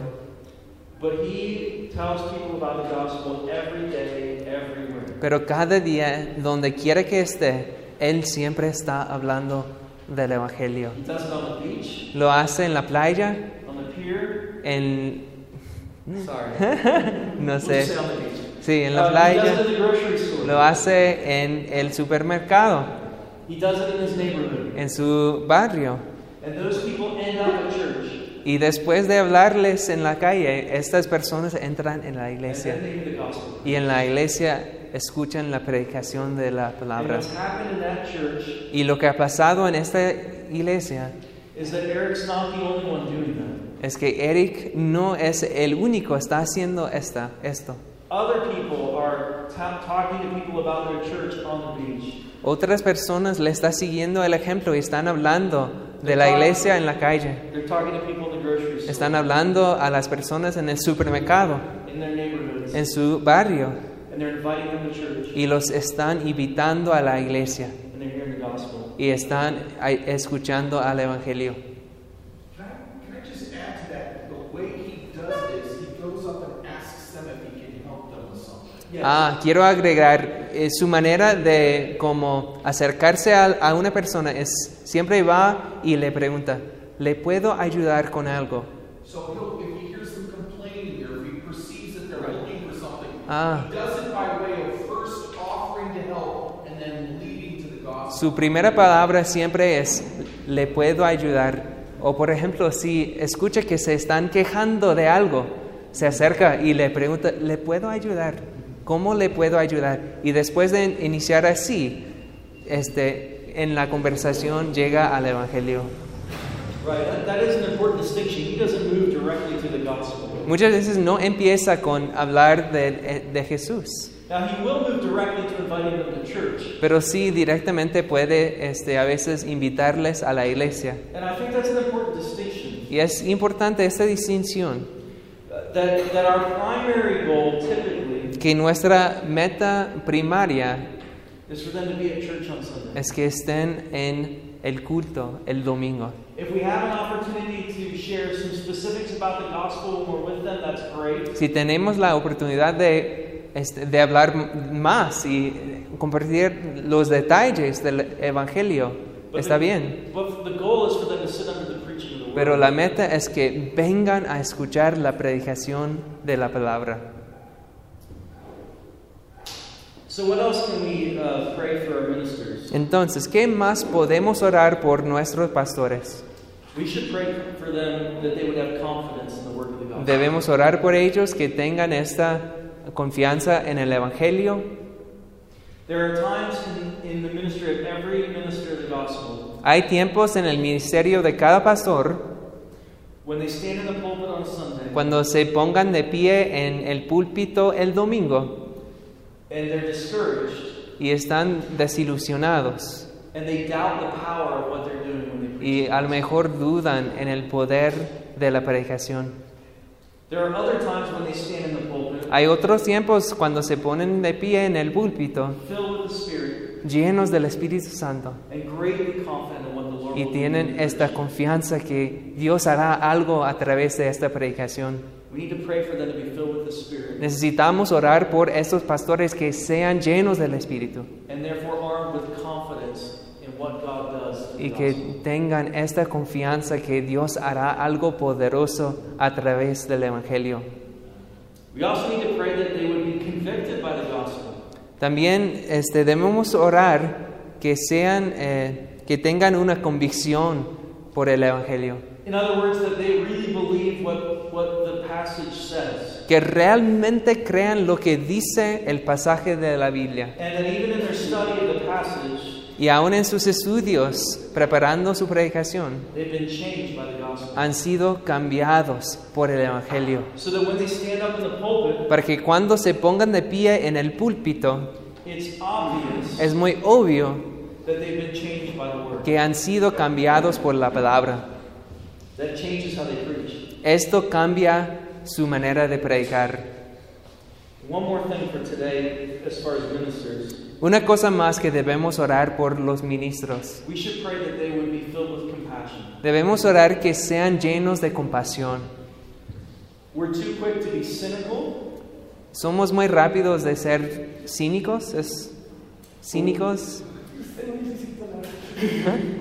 But he tells people about the gospel every day, everywhere. Pero cada día, donde quiera que esté, él siempre está hablando del evangelio. Lo hace en la playa, en. *laughs* no sé, sí, en Uh, la he playa. Lo hace en el supermercado, en su barrio. And those people end up at church. Y después de hablarles en la calle, estas personas entran en la iglesia. Y en la iglesia escuchan la predicación de la palabra. Y lo que ha pasado en esta iglesia es que Eric no es el único, está haciendo esta, esto. Other people are ta- talking to people about their church on the beach. Otras personas le están siguiendo el ejemplo y están hablando de la iglesia en la calle. They're talking to people in the grocery store, Están hablando a las personas en el supermercado, en su barrio, and they're inviting them to church, y los están invitando a la iglesia and they're hearing the gospel. y están escuchando al Evangelio. Can I, can I just add to that? The way he does this, he goes up and asks them if he can help them with something. Yes. Ah, quiero agregar, eh, su manera de como acercarse a, a una persona es siempre va y le pregunta, ¿le puedo ayudar con algo? So he'll, if he hears them complaining or if he perceives that they're looking for something, Ah. he does it by way of first offering to help and then leading to the gospel. Su primera palabra siempre es, ¿le puedo ayudar? O por ejemplo, si escucha que se están quejando de algo, se acerca y le pregunta, ¿le puedo ayudar? ¿Cómo le puedo ayudar? Y después de iniciar así, este, en la conversación llega al Evangelio. Right, that, that is an important distinction. He doesn't move directly to the gospel. Muchas veces no empieza con hablar de, de Jesús, Now, he will move directly to inviting them to church. pero sí directamente puede este, a veces invitarles a la iglesia. And I think that's an important distinction. Y es importante esta distinción, Uh, That, that our primary goal typically que nuestra meta primaria es que estén en el culto el domingo. If we have an opportunity to share some specifics about the gospel when we're with them, that's great. Si tenemos la oportunidad de, este, de hablar más y compartir los detalles del Evangelio, But está the- bien. But the goal is for them to sit under the preaching of the word. Pero la meta es que vengan a escuchar la predicación de la palabra. So, what else can we uh, pray for our ministers? Entonces, ¿qué más podemos orar por nuestros pastores? We should pray for them that they would have confidence in the work of the gospel. Debemos orar por ellos que tengan esta confianza en el Evangelio. There are times in, in the ministry of every minister of the gospel Hay tiempos en el ministerio de cada pastor cuando se pongan de pie en el púlpito el domingo and they're discouraged y están desilusionados and they doubt the power of what they're doing when they preach. y a lo mejor dudan en el poder de la predicación. There are other times when they stand in the pulpit Hay otros tiempos cuando se ponen de pie en el púlpito filled with the Spirit llenos del Espíritu Santo and greatly confident in what the Lord y will do. tienen esta confianza que Dios hará algo a través de esta predicación. We need to pray for them to be filled with the Spirit Necesitamos orar por estos pastores que sean llenos del Espíritu and therefore armed with confidence in what God does. through y que tengan esta confianza que Dios hará algo poderoso a través del Evangelio. We also need to pray that they would be convicted by the gospel. También este, debemos orar que sean, eh, que tengan una convicción por el Evangelio, In other words, that they really believe what, what the passage says. que realmente crean lo que dice el pasaje de la Biblia. And that even in their study of the passage, Y aún en sus estudios, preparando su predicación, they've been changed by the gospel. han sido cambiados por el Evangelio. So that when they stand up in the pulpit, Para que cuando se pongan de pie en el púlpito, it's obvious es muy obvio that they've been changed by the word. que han sido cambiados por la palabra. That changes how they preach. Esto cambia su manera de predicar. One more thing for today, as far as ministers, Una cosa más que debemos orar por los ministros. we should pray that they would be filled with compassion. Debemos orar que sean llenos de compasión. We're too quick to be cynical, Somos muy rápidos de ser cínicos, es cínicos. but *laughs* we need to look on the world with compassion.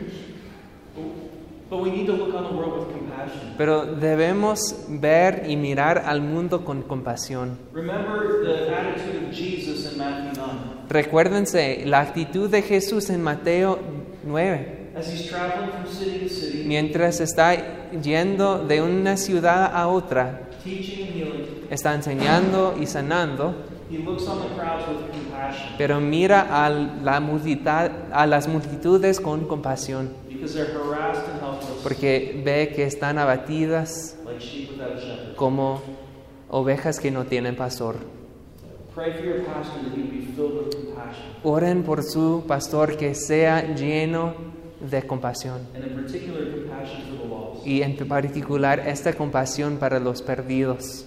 Pero debemos ver y mirar al mundo con compasión. Remember the attitude of Jesus in Matthew 9. Recuérdense la actitud de Jesús en Mateo 9. As he's traveling from city to city, Mientras está yendo de una ciudad a otra, teaching and healing, está enseñando y sanando, He looks on the crowds with compassion pero mira a, la multita- a las multitudes con compasión, because they're harassed and helpless, porque ve que están abatidas como ovejas que no tienen pastor. Pray for your pastor that he be filled with compassion, Oren por su pastor que sea lleno de compasión. and in particular, compassion for the lost. y en particular esta compasión para los perdidos.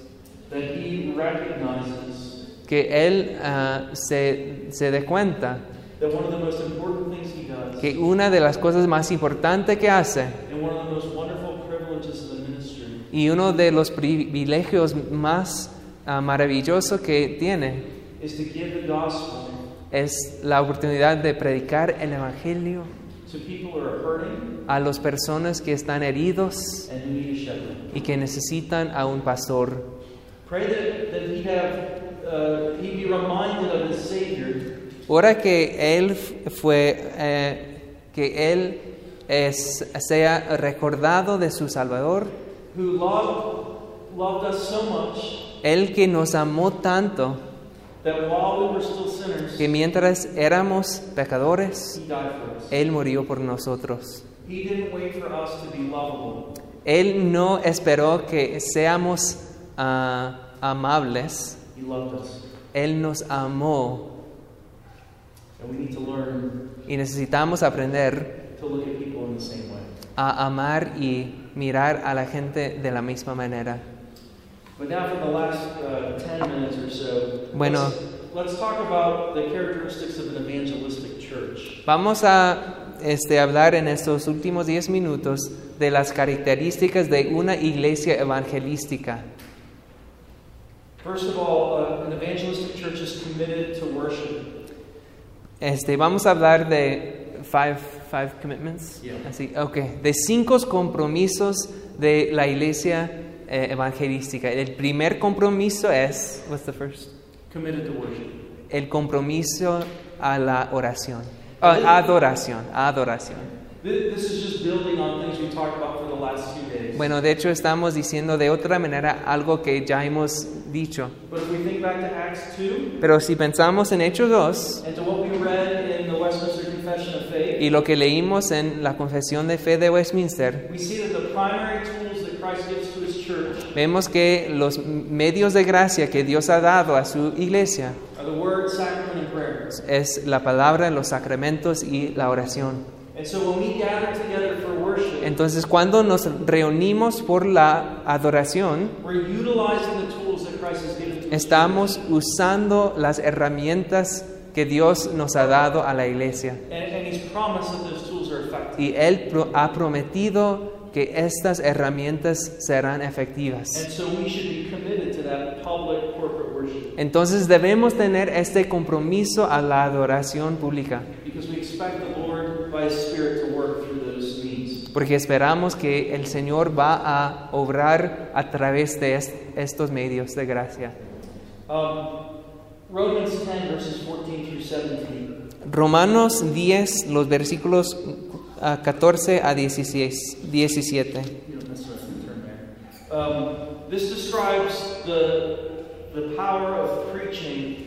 Que Él ah, se, se dé cuenta that one of the most important things he does, que una de las cosas más importantes que hace y uno de los privilegios más ah, maravillosos que tiene es la oportunidad de predicar el Evangelio to people who are hurting a las personas que están heridos y que necesitan a un pastor. Uh, Ora que Él fue, eh, que Él es, sea recordado de su Salvador, who loved loved us so much Él que nos amó tanto that while we were still sinners, que mientras éramos pecadores, he died for us. Él murió por nosotros. He didn't wait for us to be lovable. Él no esperó que seamos ah, amables, He loved us, Él nos amó and we need to learn y necesitamos aprender to look at people in the same way. a amar y mirar a la gente de la misma manera. But now, for the last uh, ten minutes or so, Bueno. let's, let's talk about the characteristics of an evangelistic church. Vamos a este, hablar en estos últimos 10 minutos de las características de una iglesia evangelística. First of all, uh, an evangelistic church is committed to worship. Este, vamos a hablar de five, five commitments. Yeah. Así, okay. De cinco compromisos de la iglesia eh, evangelística. El primer compromiso es, what's the first? Committed to worship. El compromiso a la oración. Ah, adoración, adoración. Thi- This is just building on things we talked about for the last two days. Bueno, de hecho estamos diciendo de otra manera algo que ya hemos dicho. But if we think back to Acts 2 Pero si pensamos en Hechos 2 and to what we read in the Westminster Confession of Faith, y lo que leímos en la Confesión de Fe de Westminster, we see that the primary tools that Christ gives to his church vemos que los medios de gracia que Dios ha dado a su iglesia es la palabra, los sacramentos y la oración. And so when we gather together for worship, Entonces, cuando nos reunimos por la adoración, estamos usando las herramientas que Dios nos ha dado a la iglesia. And, and he's promised that those tools are effective. Y Él ha prometido que estas herramientas serán efectivas. And so we should be committed to that public corporate worship Entonces debemos tener este compromiso a la adoración pública, porque esperamos que el Señor va a obrar a través de est- estos medios de gracia. Um, Romans 10, verses 14 through 17. Romanos 10, los versículos ah, 14 a 16, 17. You don't necessarily have to turn there. Um, this describes the, the power of preaching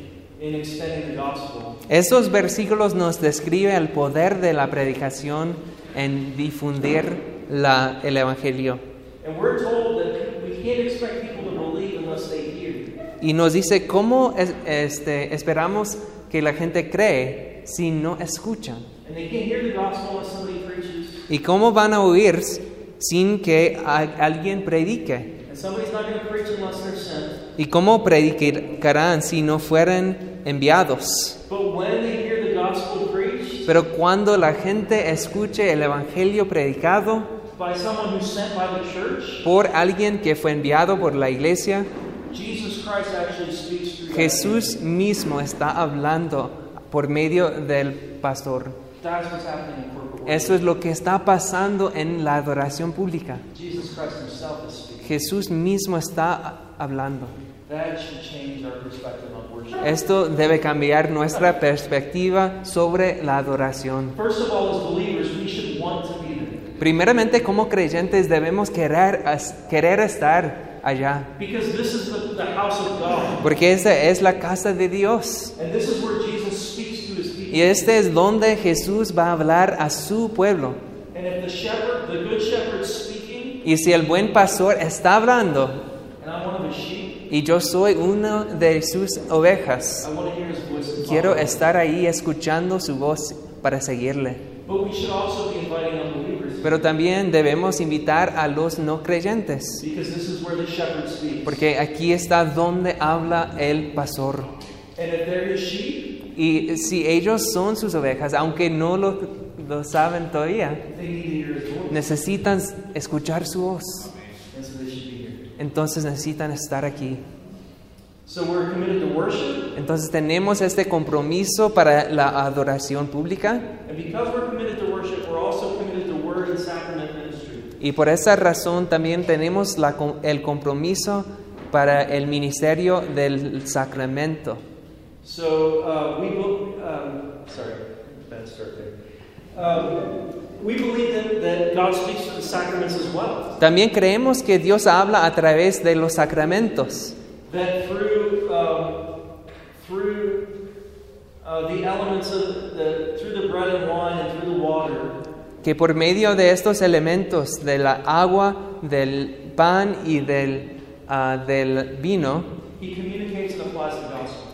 Estos versículos nos describen el poder de la predicación en difundir la- el Evangelio. And we're told that we can't expect people to believe unless they hear. Y nos dice cómo es- este, esperamos que la gente cree si no escuchan. And they can't hear the gospel unless somebody preaches. ¿Y cómo van a oír sin que alguien predique? And somebody's not going to preach unless they're sent. ¿Y cómo predicarán si no fueran enviados? But when they hear the gospel preached Pero cuando la gente escuche el Evangelio predicado by someone who's sent by the church, por alguien que fue enviado por la iglesia, Jesus Christ actually speaks through that Jesús mismo está hablando por medio del pastor. Eso es lo que está pasando en la adoración pública. Jesús mismo está hablando. That should change our perspective on worship. Esto debe cambiar nuestra perspectiva sobre la adoración. First of all, as believers, we should want to be there. Primeramente, como creyentes debemos querer, querer estar allá. Because this is the, the house of God. Porque esta es la casa de Dios. And this is where Jesus speaks to his people. Y este es donde Jesús va a hablar a su pueblo. And if the shepherd, the good shepherd is speaking, Y si el buen pastor está hablando and I'm one of his sheep, y yo soy una de sus ovejas, quiero estar ahí escuchando su voz para seguirle. But we should also be inviting unbelievers. Pero también debemos invitar a los no creyentes, Because this is where the shepherd speaks. porque aquí está donde habla el pastor. And if they're his sheep, Y si ellos son sus ovejas, aunque no lo, lo saben todavía, necesitan escuchar su voz. And so they should be here. Entonces necesitan estar aquí. So we're committed to worship. Entonces tenemos este compromiso para la adoración pública And because we're committed to worship, we're also committed to word and sacrament ministry. y por esa razón también tenemos la el compromiso para el ministerio del sacramento. So uh, we will, um, sorry, bad start there. We believe that, that God speaks through the sacraments as well. También creemos que Dios habla a través de los sacramentos, That through through uh, the elements of the through the bread and wine and through the water, que por medio de estos elementos, de la agua, del pan y del, ah, del vino.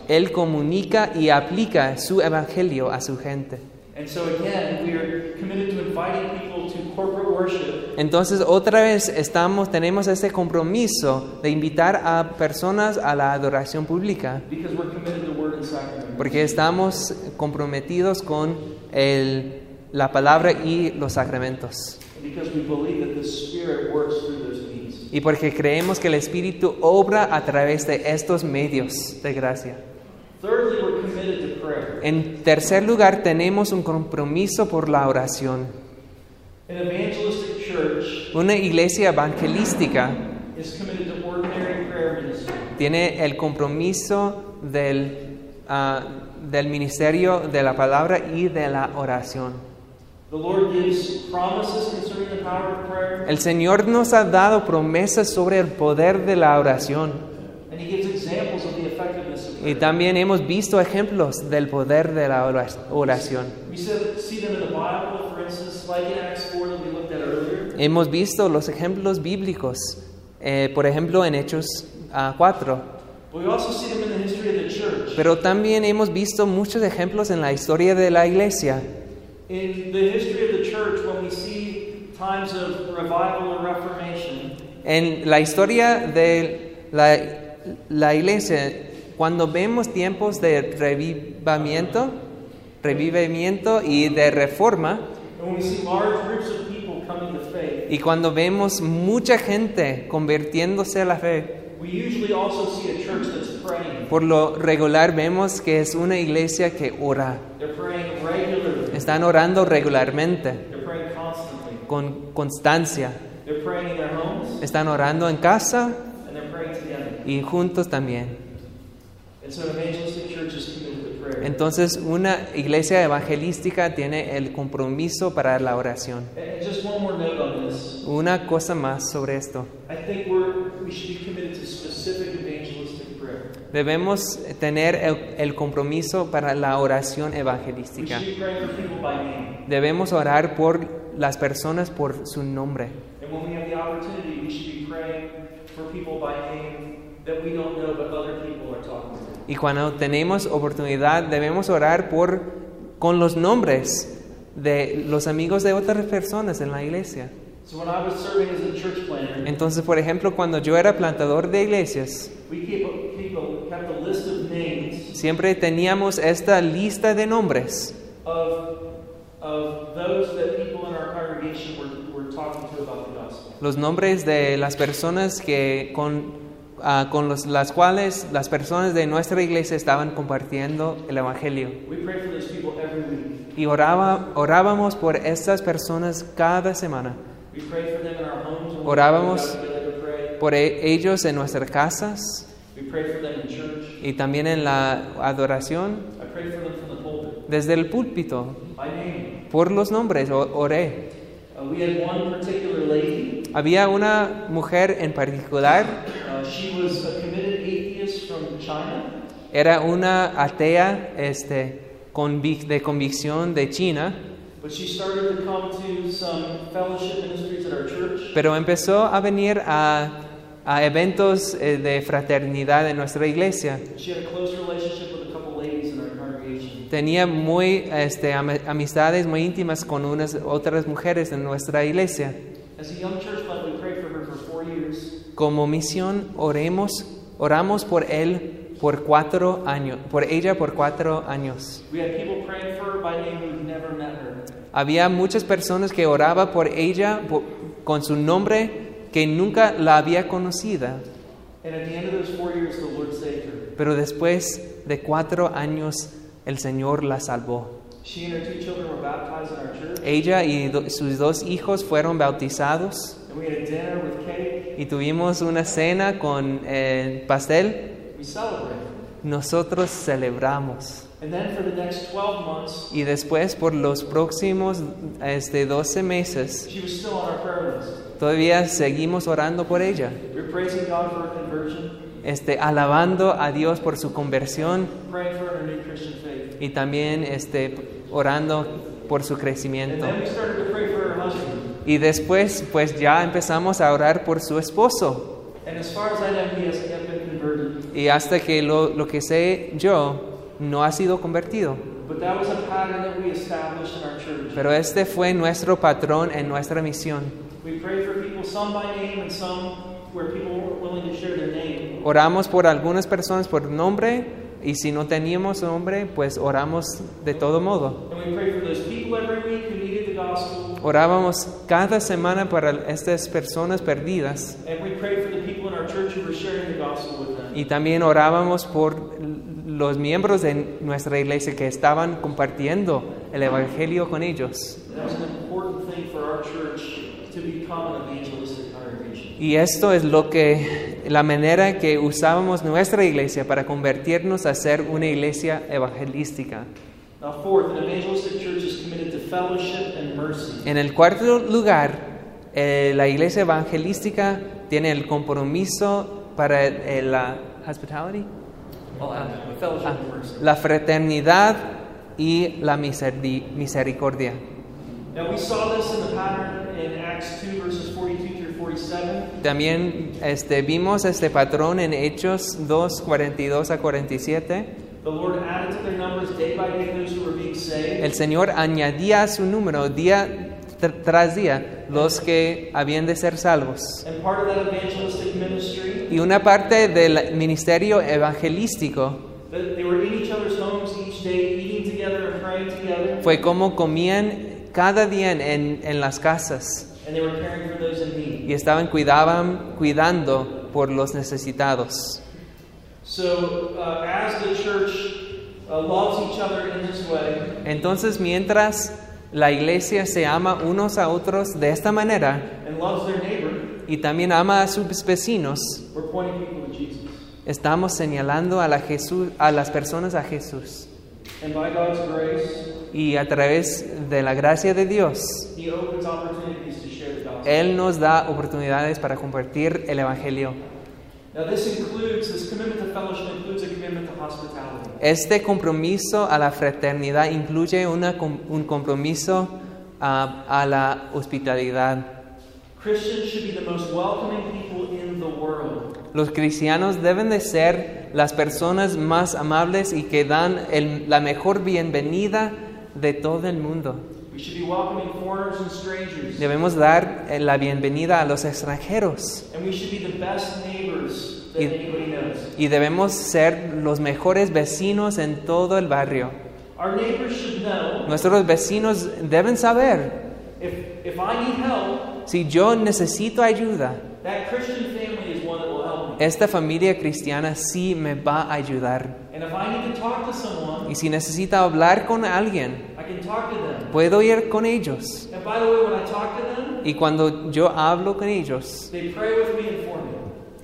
Él comunica y aplica su evangelio a su gente. And so again, we are committed to inviting people to corporate worship Entonces otra vez estamos, tenemos ese compromiso de invitar a personas a la adoración pública, because we're committed to word and sacrament. porque estamos comprometidos con el- la palabra y los sacramentos. And because we believe that the Spirit works through those means. Y porque creemos que el Espíritu obra a través de estos medios de gracia. En tercer lugar, tenemos un compromiso por la oración. Una iglesia evangelística is committed to ordinary prayer ministry. tiene el compromiso del, ah, del ministerio de la palabra y de la oración. El Señor nos ha dado promesas sobre el poder de la oración and He gives examples of the effectiveness of y también hemos visto ejemplos del poder de la ora- oración. We said, see them in the Bible, for instance, like in Acts 4 that we looked at earlier. Hemos visto los ejemplos bíblicos, eh, por ejemplo en Hechos ah, 4, But we also see them in the history of the church. pero también hemos visto muchos ejemplos en la historia de la iglesia. In the history of the church, when we see times of revival or reformation, En la historia de la, la iglesia, cuando vemos tiempos de revivamiento, revivimiento y de reforma, and when we see large groups of people coming to faith, y cuando vemos mucha gente convirtiéndose a la fe, we usually also see a church that's praying. por lo regular vemos que es una iglesia que ora. They're praying regularly. Están orando regularmente, con constancia. They're praying in their homes Están orando en casa y juntos también. Entonces una iglesia evangelística tiene el compromiso para la oración. Una cosa más sobre esto. I think we're, we should be committed to specific evangelistic prayer. Debemos tener el, el compromiso para la oración We evangelística. should be praying for people by name. Debemos orar por las personas por su nombre. And Y cuando tenemos oportunidad, debemos orar por con los nombres de los amigos de otras personas en la iglesia. So when I was serving as a church planter, Entonces, por ejemplo, cuando yo era plantador de iglesias, we keep a, keep a, kept a list of names siempre teníamos esta lista de nombres los nombres de las personas que con, ah, con los- las cuales las personas de nuestra iglesia estaban compartiendo el Evangelio. Y oraba, orábamos por estas personas cada semana, Orábamos. por e- ellos en nuestras casas y también en la adoración. Desde el púlpito, por los nombres, oré. Uh, Había una mujer en particular she was a committed atheist from China. Era una atea este, convic- de convicción de China, But she started to come to some fellowship ministries at our church. pero empezó a venir a, a eventos eh, de fraternidad en nuestra iglesia. She had a close relationship with a couple ladies in our congregation. Tenía muy este, am- amistades muy íntimas con unas otras mujeres en nuestra iglesia. As a young church plant, we prayed for her for four years. Como misión oremos, oramos por él por cuatro años, por ella por cuatro años. Había muchas personas que oraba por ella po- con su nombre que nunca la había conocida, years, pero después de cuatro años el Señor la salvó. She and her two children were baptized in our church. Ella y do- sus dos hijos fueron bautizados Y tuvimos una cena con eh, pastel. Nosotros celebramos. And then for the next 12 months, Y después por los próximos este, 12 meses todavía seguimos orando por ella, este, alabando a Dios por su conversión. Y también este, orando por su crecimiento. Pray. Y después pues ya empezamos a orar por su esposo. As as know. Y hasta que lo, lo que sé yo no ha sido convertido. But that was a pattern that we established in our church. Pero este fue nuestro patrón en nuestra misión. We prayed for people, some by name and some where people weren't willing to share their name. Oramos por algunas personas por nombre y si no teníamos nombre, pues oramos de todo modo. And we prayed for those Orábamos cada semana para estas personas perdidas And we prayed for the people in our church who were sharing the gospel with them. y también orábamos por los miembros de nuestra iglesia que estaban compartiendo el Evangelio con ellos. That was an important thing for our church to become an evangelistic congregation. Y esto es lo que, la manera que usábamos nuestra iglesia para convertirnos a ser una iglesia evangelística. Now, fourth, an evangelistic church En el cuarto lugar, eh, la iglesia evangelística tiene el compromiso para eh, la hospitality, fellowship Ah, and mercy. la fraternidad y la miseri- misericordia. Now, we saw this in the pattern in Acts 2, verses 42 through 47. También este, vimos este patrón en Hechos 2, 42 a 47. El Señor añadía a su número día tr- tras día los que habían de ser salvos. And part of that evangelistic ministry, Y una parte del ministerio evangelístico that they were in each other's homes each day, eating together and praying together. fue como comían cada día en, en las casas And they were caring for those in need. y estaban cuidaban, cuidando por los necesitados. Entonces, mientras la iglesia se ama unos a otros de esta manera and loves their neighbor, y también ama a sus vecinos, we're pointing people to Jesus. estamos señalando a, la Jesús, a las personas a Jesús. And by God's grace, Y a través de la gracia de Dios, He opens opportunities to share the gospel. Él nos da oportunidades para compartir el Evangelio. Este compromiso a la fraternidad incluye una un compromiso ah, a la hospitalidad. Christians should be the most welcoming people in the world. Los cristianos deben de ser las personas más amables y que dan el- la mejor bienvenida de todo el mundo. We should be welcoming foreigners and strangers. Debemos dar eh, la bienvenida a los extranjeros Y- y debemos ser los mejores vecinos en todo el barrio. Nuestros vecinos deben saber, if, if I need help, si yo necesito ayuda, that Christian family is esta familia cristiana sí me va a ayudar. And if I need to talk to someone, Y si necesito hablar con alguien, I can talk to them. puedo ir con ellos. And by the way, when I talk to them, Y cuando yo hablo con ellos, they pray with me and for me.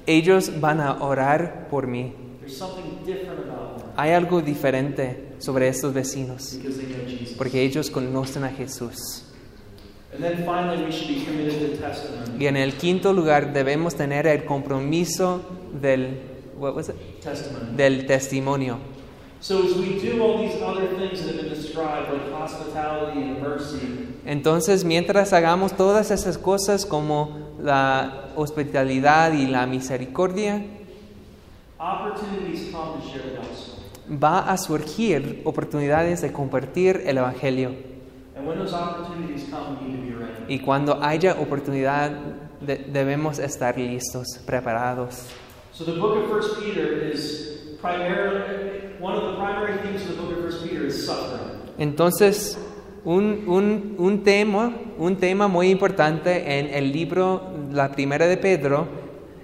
ellos van a orar por mí. There's something different about them Hay algo diferente sobre estos vecinos, because they know Jesus. porque ellos conocen a Jesús. Y en el quinto lugar debemos tener el compromiso del, what was it? Testimony. del testimonio. So as we do all these other things that have been described, like hospitality and mercy, Entonces, mientras hagamos todas esas cosas como la hospitalidad y la misericordia, va a surgir oportunidades de compartir el Evangelio. Y cuando haya oportunidad, de- debemos estar listos, preparados. So the book of First Peter is primarily one of the primary themes of the book of First Peter is suffering. Entonces, un, un- un tema, un tema muy importante en el libro, la primera de Pedro,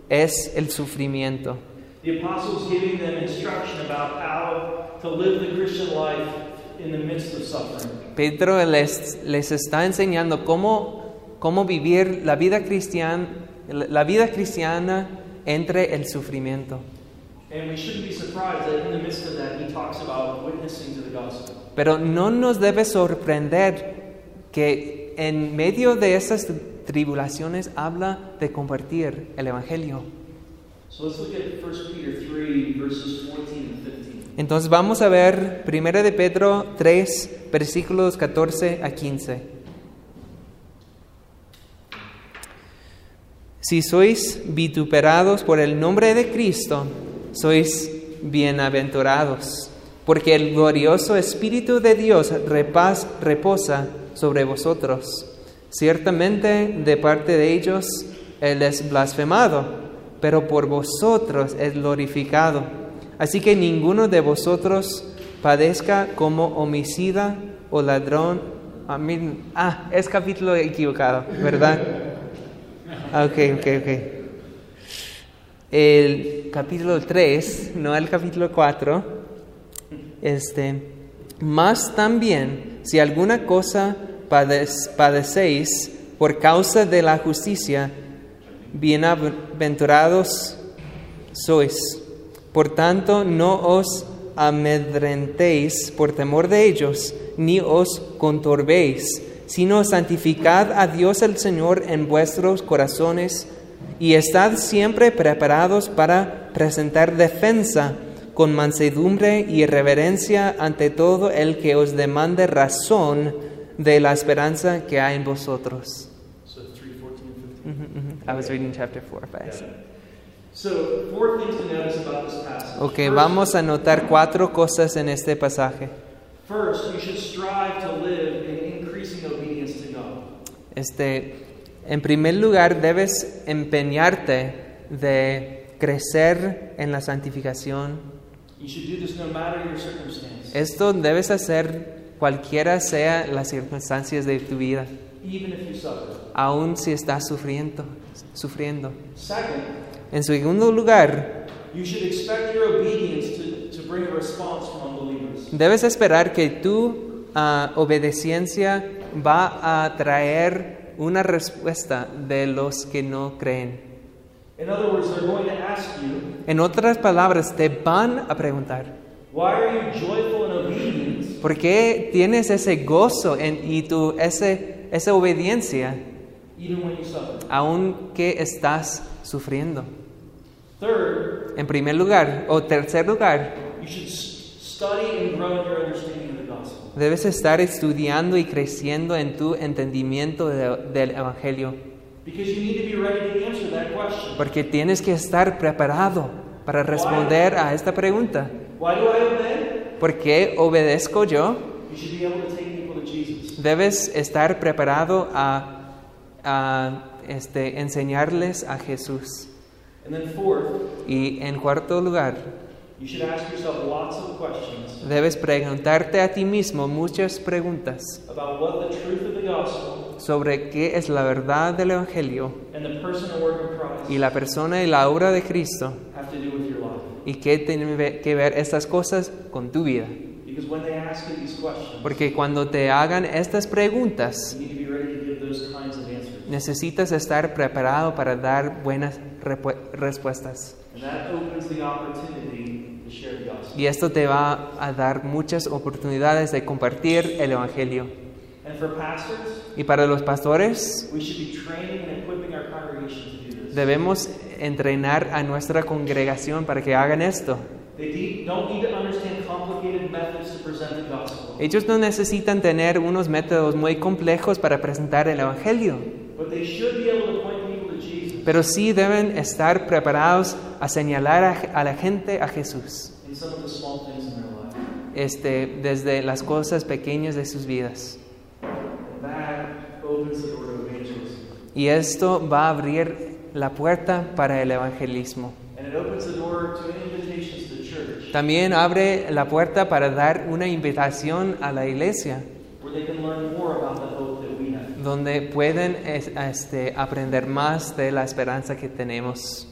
es el sufrimiento. The apostles giving them instruction about how to live the Christian life in the midst of suffering. Pedro les, les está enseñando cómo, cómo vivir la vida, cristiana, la vida cristiana entre el sufrimiento. And we shouldn't be surprised that in the midst of that, he talks about witnessing to the gospel. Pero no nos debe sorprender que en medio de esas tribulaciones habla de compartir el Evangelio. So let's look at 1 Peter 3, verses 14 and 15. Entonces vamos a ver 1 de Pedro 3, versículos 14 a 15. Si sois vituperados por el nombre de Cristo, sois bienaventurados, porque el glorioso Espíritu de Dios repas- reposa sobre vosotros. Ciertamente de parte de ellos Él es blasfemado, pero por vosotros es glorificado. Así que ninguno de vosotros padezca como homicida o ladrón. Ah, ah, es capítulo equivocado, ¿verdad? Ah, Ok, ok, ok. El capítulo 3, no el capítulo 4. Este, más también, si alguna cosa padec- padecéis por causa de la justicia, bienaventurados sois. Por tanto, no os amedrentéis por temor de ellos, ni os conturbéis, sino santificad a Dios el Señor en vuestros corazones y estad siempre preparados para presentar defensa con mansedumbre y reverencia ante todo el que os demande razón de la esperanza que hay en vosotros. So 3, 14, I was reading chapter 4, 5. Ok, vamos a notar cuatro cosas en este pasaje. First, you should strive to live in increasing obedience to God. Este, en primer lugar, debes empeñarte de crecer en la santificación. You should do this no matter your circumstance, Esto debes hacer cualquiera sea las circunstancias de tu vida, even if you suffer. aun si estás sufriendo, sufriendo. En segundo lugar, you should expect your obedience to, to bring a response from unbelievers. debes esperar que tu ah, obediencia va a traer una respuesta de los que no creen. In other words, they're going to ask you, En otras palabras, te van a preguntar, why are you joyful in obedience ¿por qué tienes ese gozo en, y tu, ese, esa obediencia aunque estás sufriendo? Third, En primer lugar, o tercer lugar, debes estar estudiando y creciendo en tu entendimiento de- del Evangelio, Because you need to be ready to answer that question. porque tienes que estar preparado para responder a esta pregunta. Why do I obey? ¿Por qué obedezco yo? Debes estar preparado a, a, este, enseñarles a Jesús. And then fourth, Y en cuarto lugar, you should ask yourself lots of questions debes preguntarte a ti mismo muchas preguntas about what the truth of the gospel sobre qué es la verdad del Evangelio and the person and work of Christ y la persona y la obra de Cristo have to do with your life. y qué tienen que ver estas cosas con tu vida. Because when they ask you these questions, Porque cuando te hagan estas preguntas, you need to be ready to give those kinds. Necesitas estar preparado para dar buenas respuestas. Y esto te va a dar muchas oportunidades de compartir el Evangelio. Y para los pastores debemos entrenar a nuestra congregación para que hagan esto. Ellos no necesitan tener unos métodos muy complejos para presentar el Evangelio, but they should be able to point people to Jesus pero sí deben estar preparados a señalar a, la gente a Jesús, este, desde las cosas pequeñas de sus vidas. And that opens the door to evangelism. Y esto va a abrir la puerta para el evangelismo. También abre la puerta para dar una invitación a la iglesia, donde pueden es- este, aprender más de la esperanza que tenemos.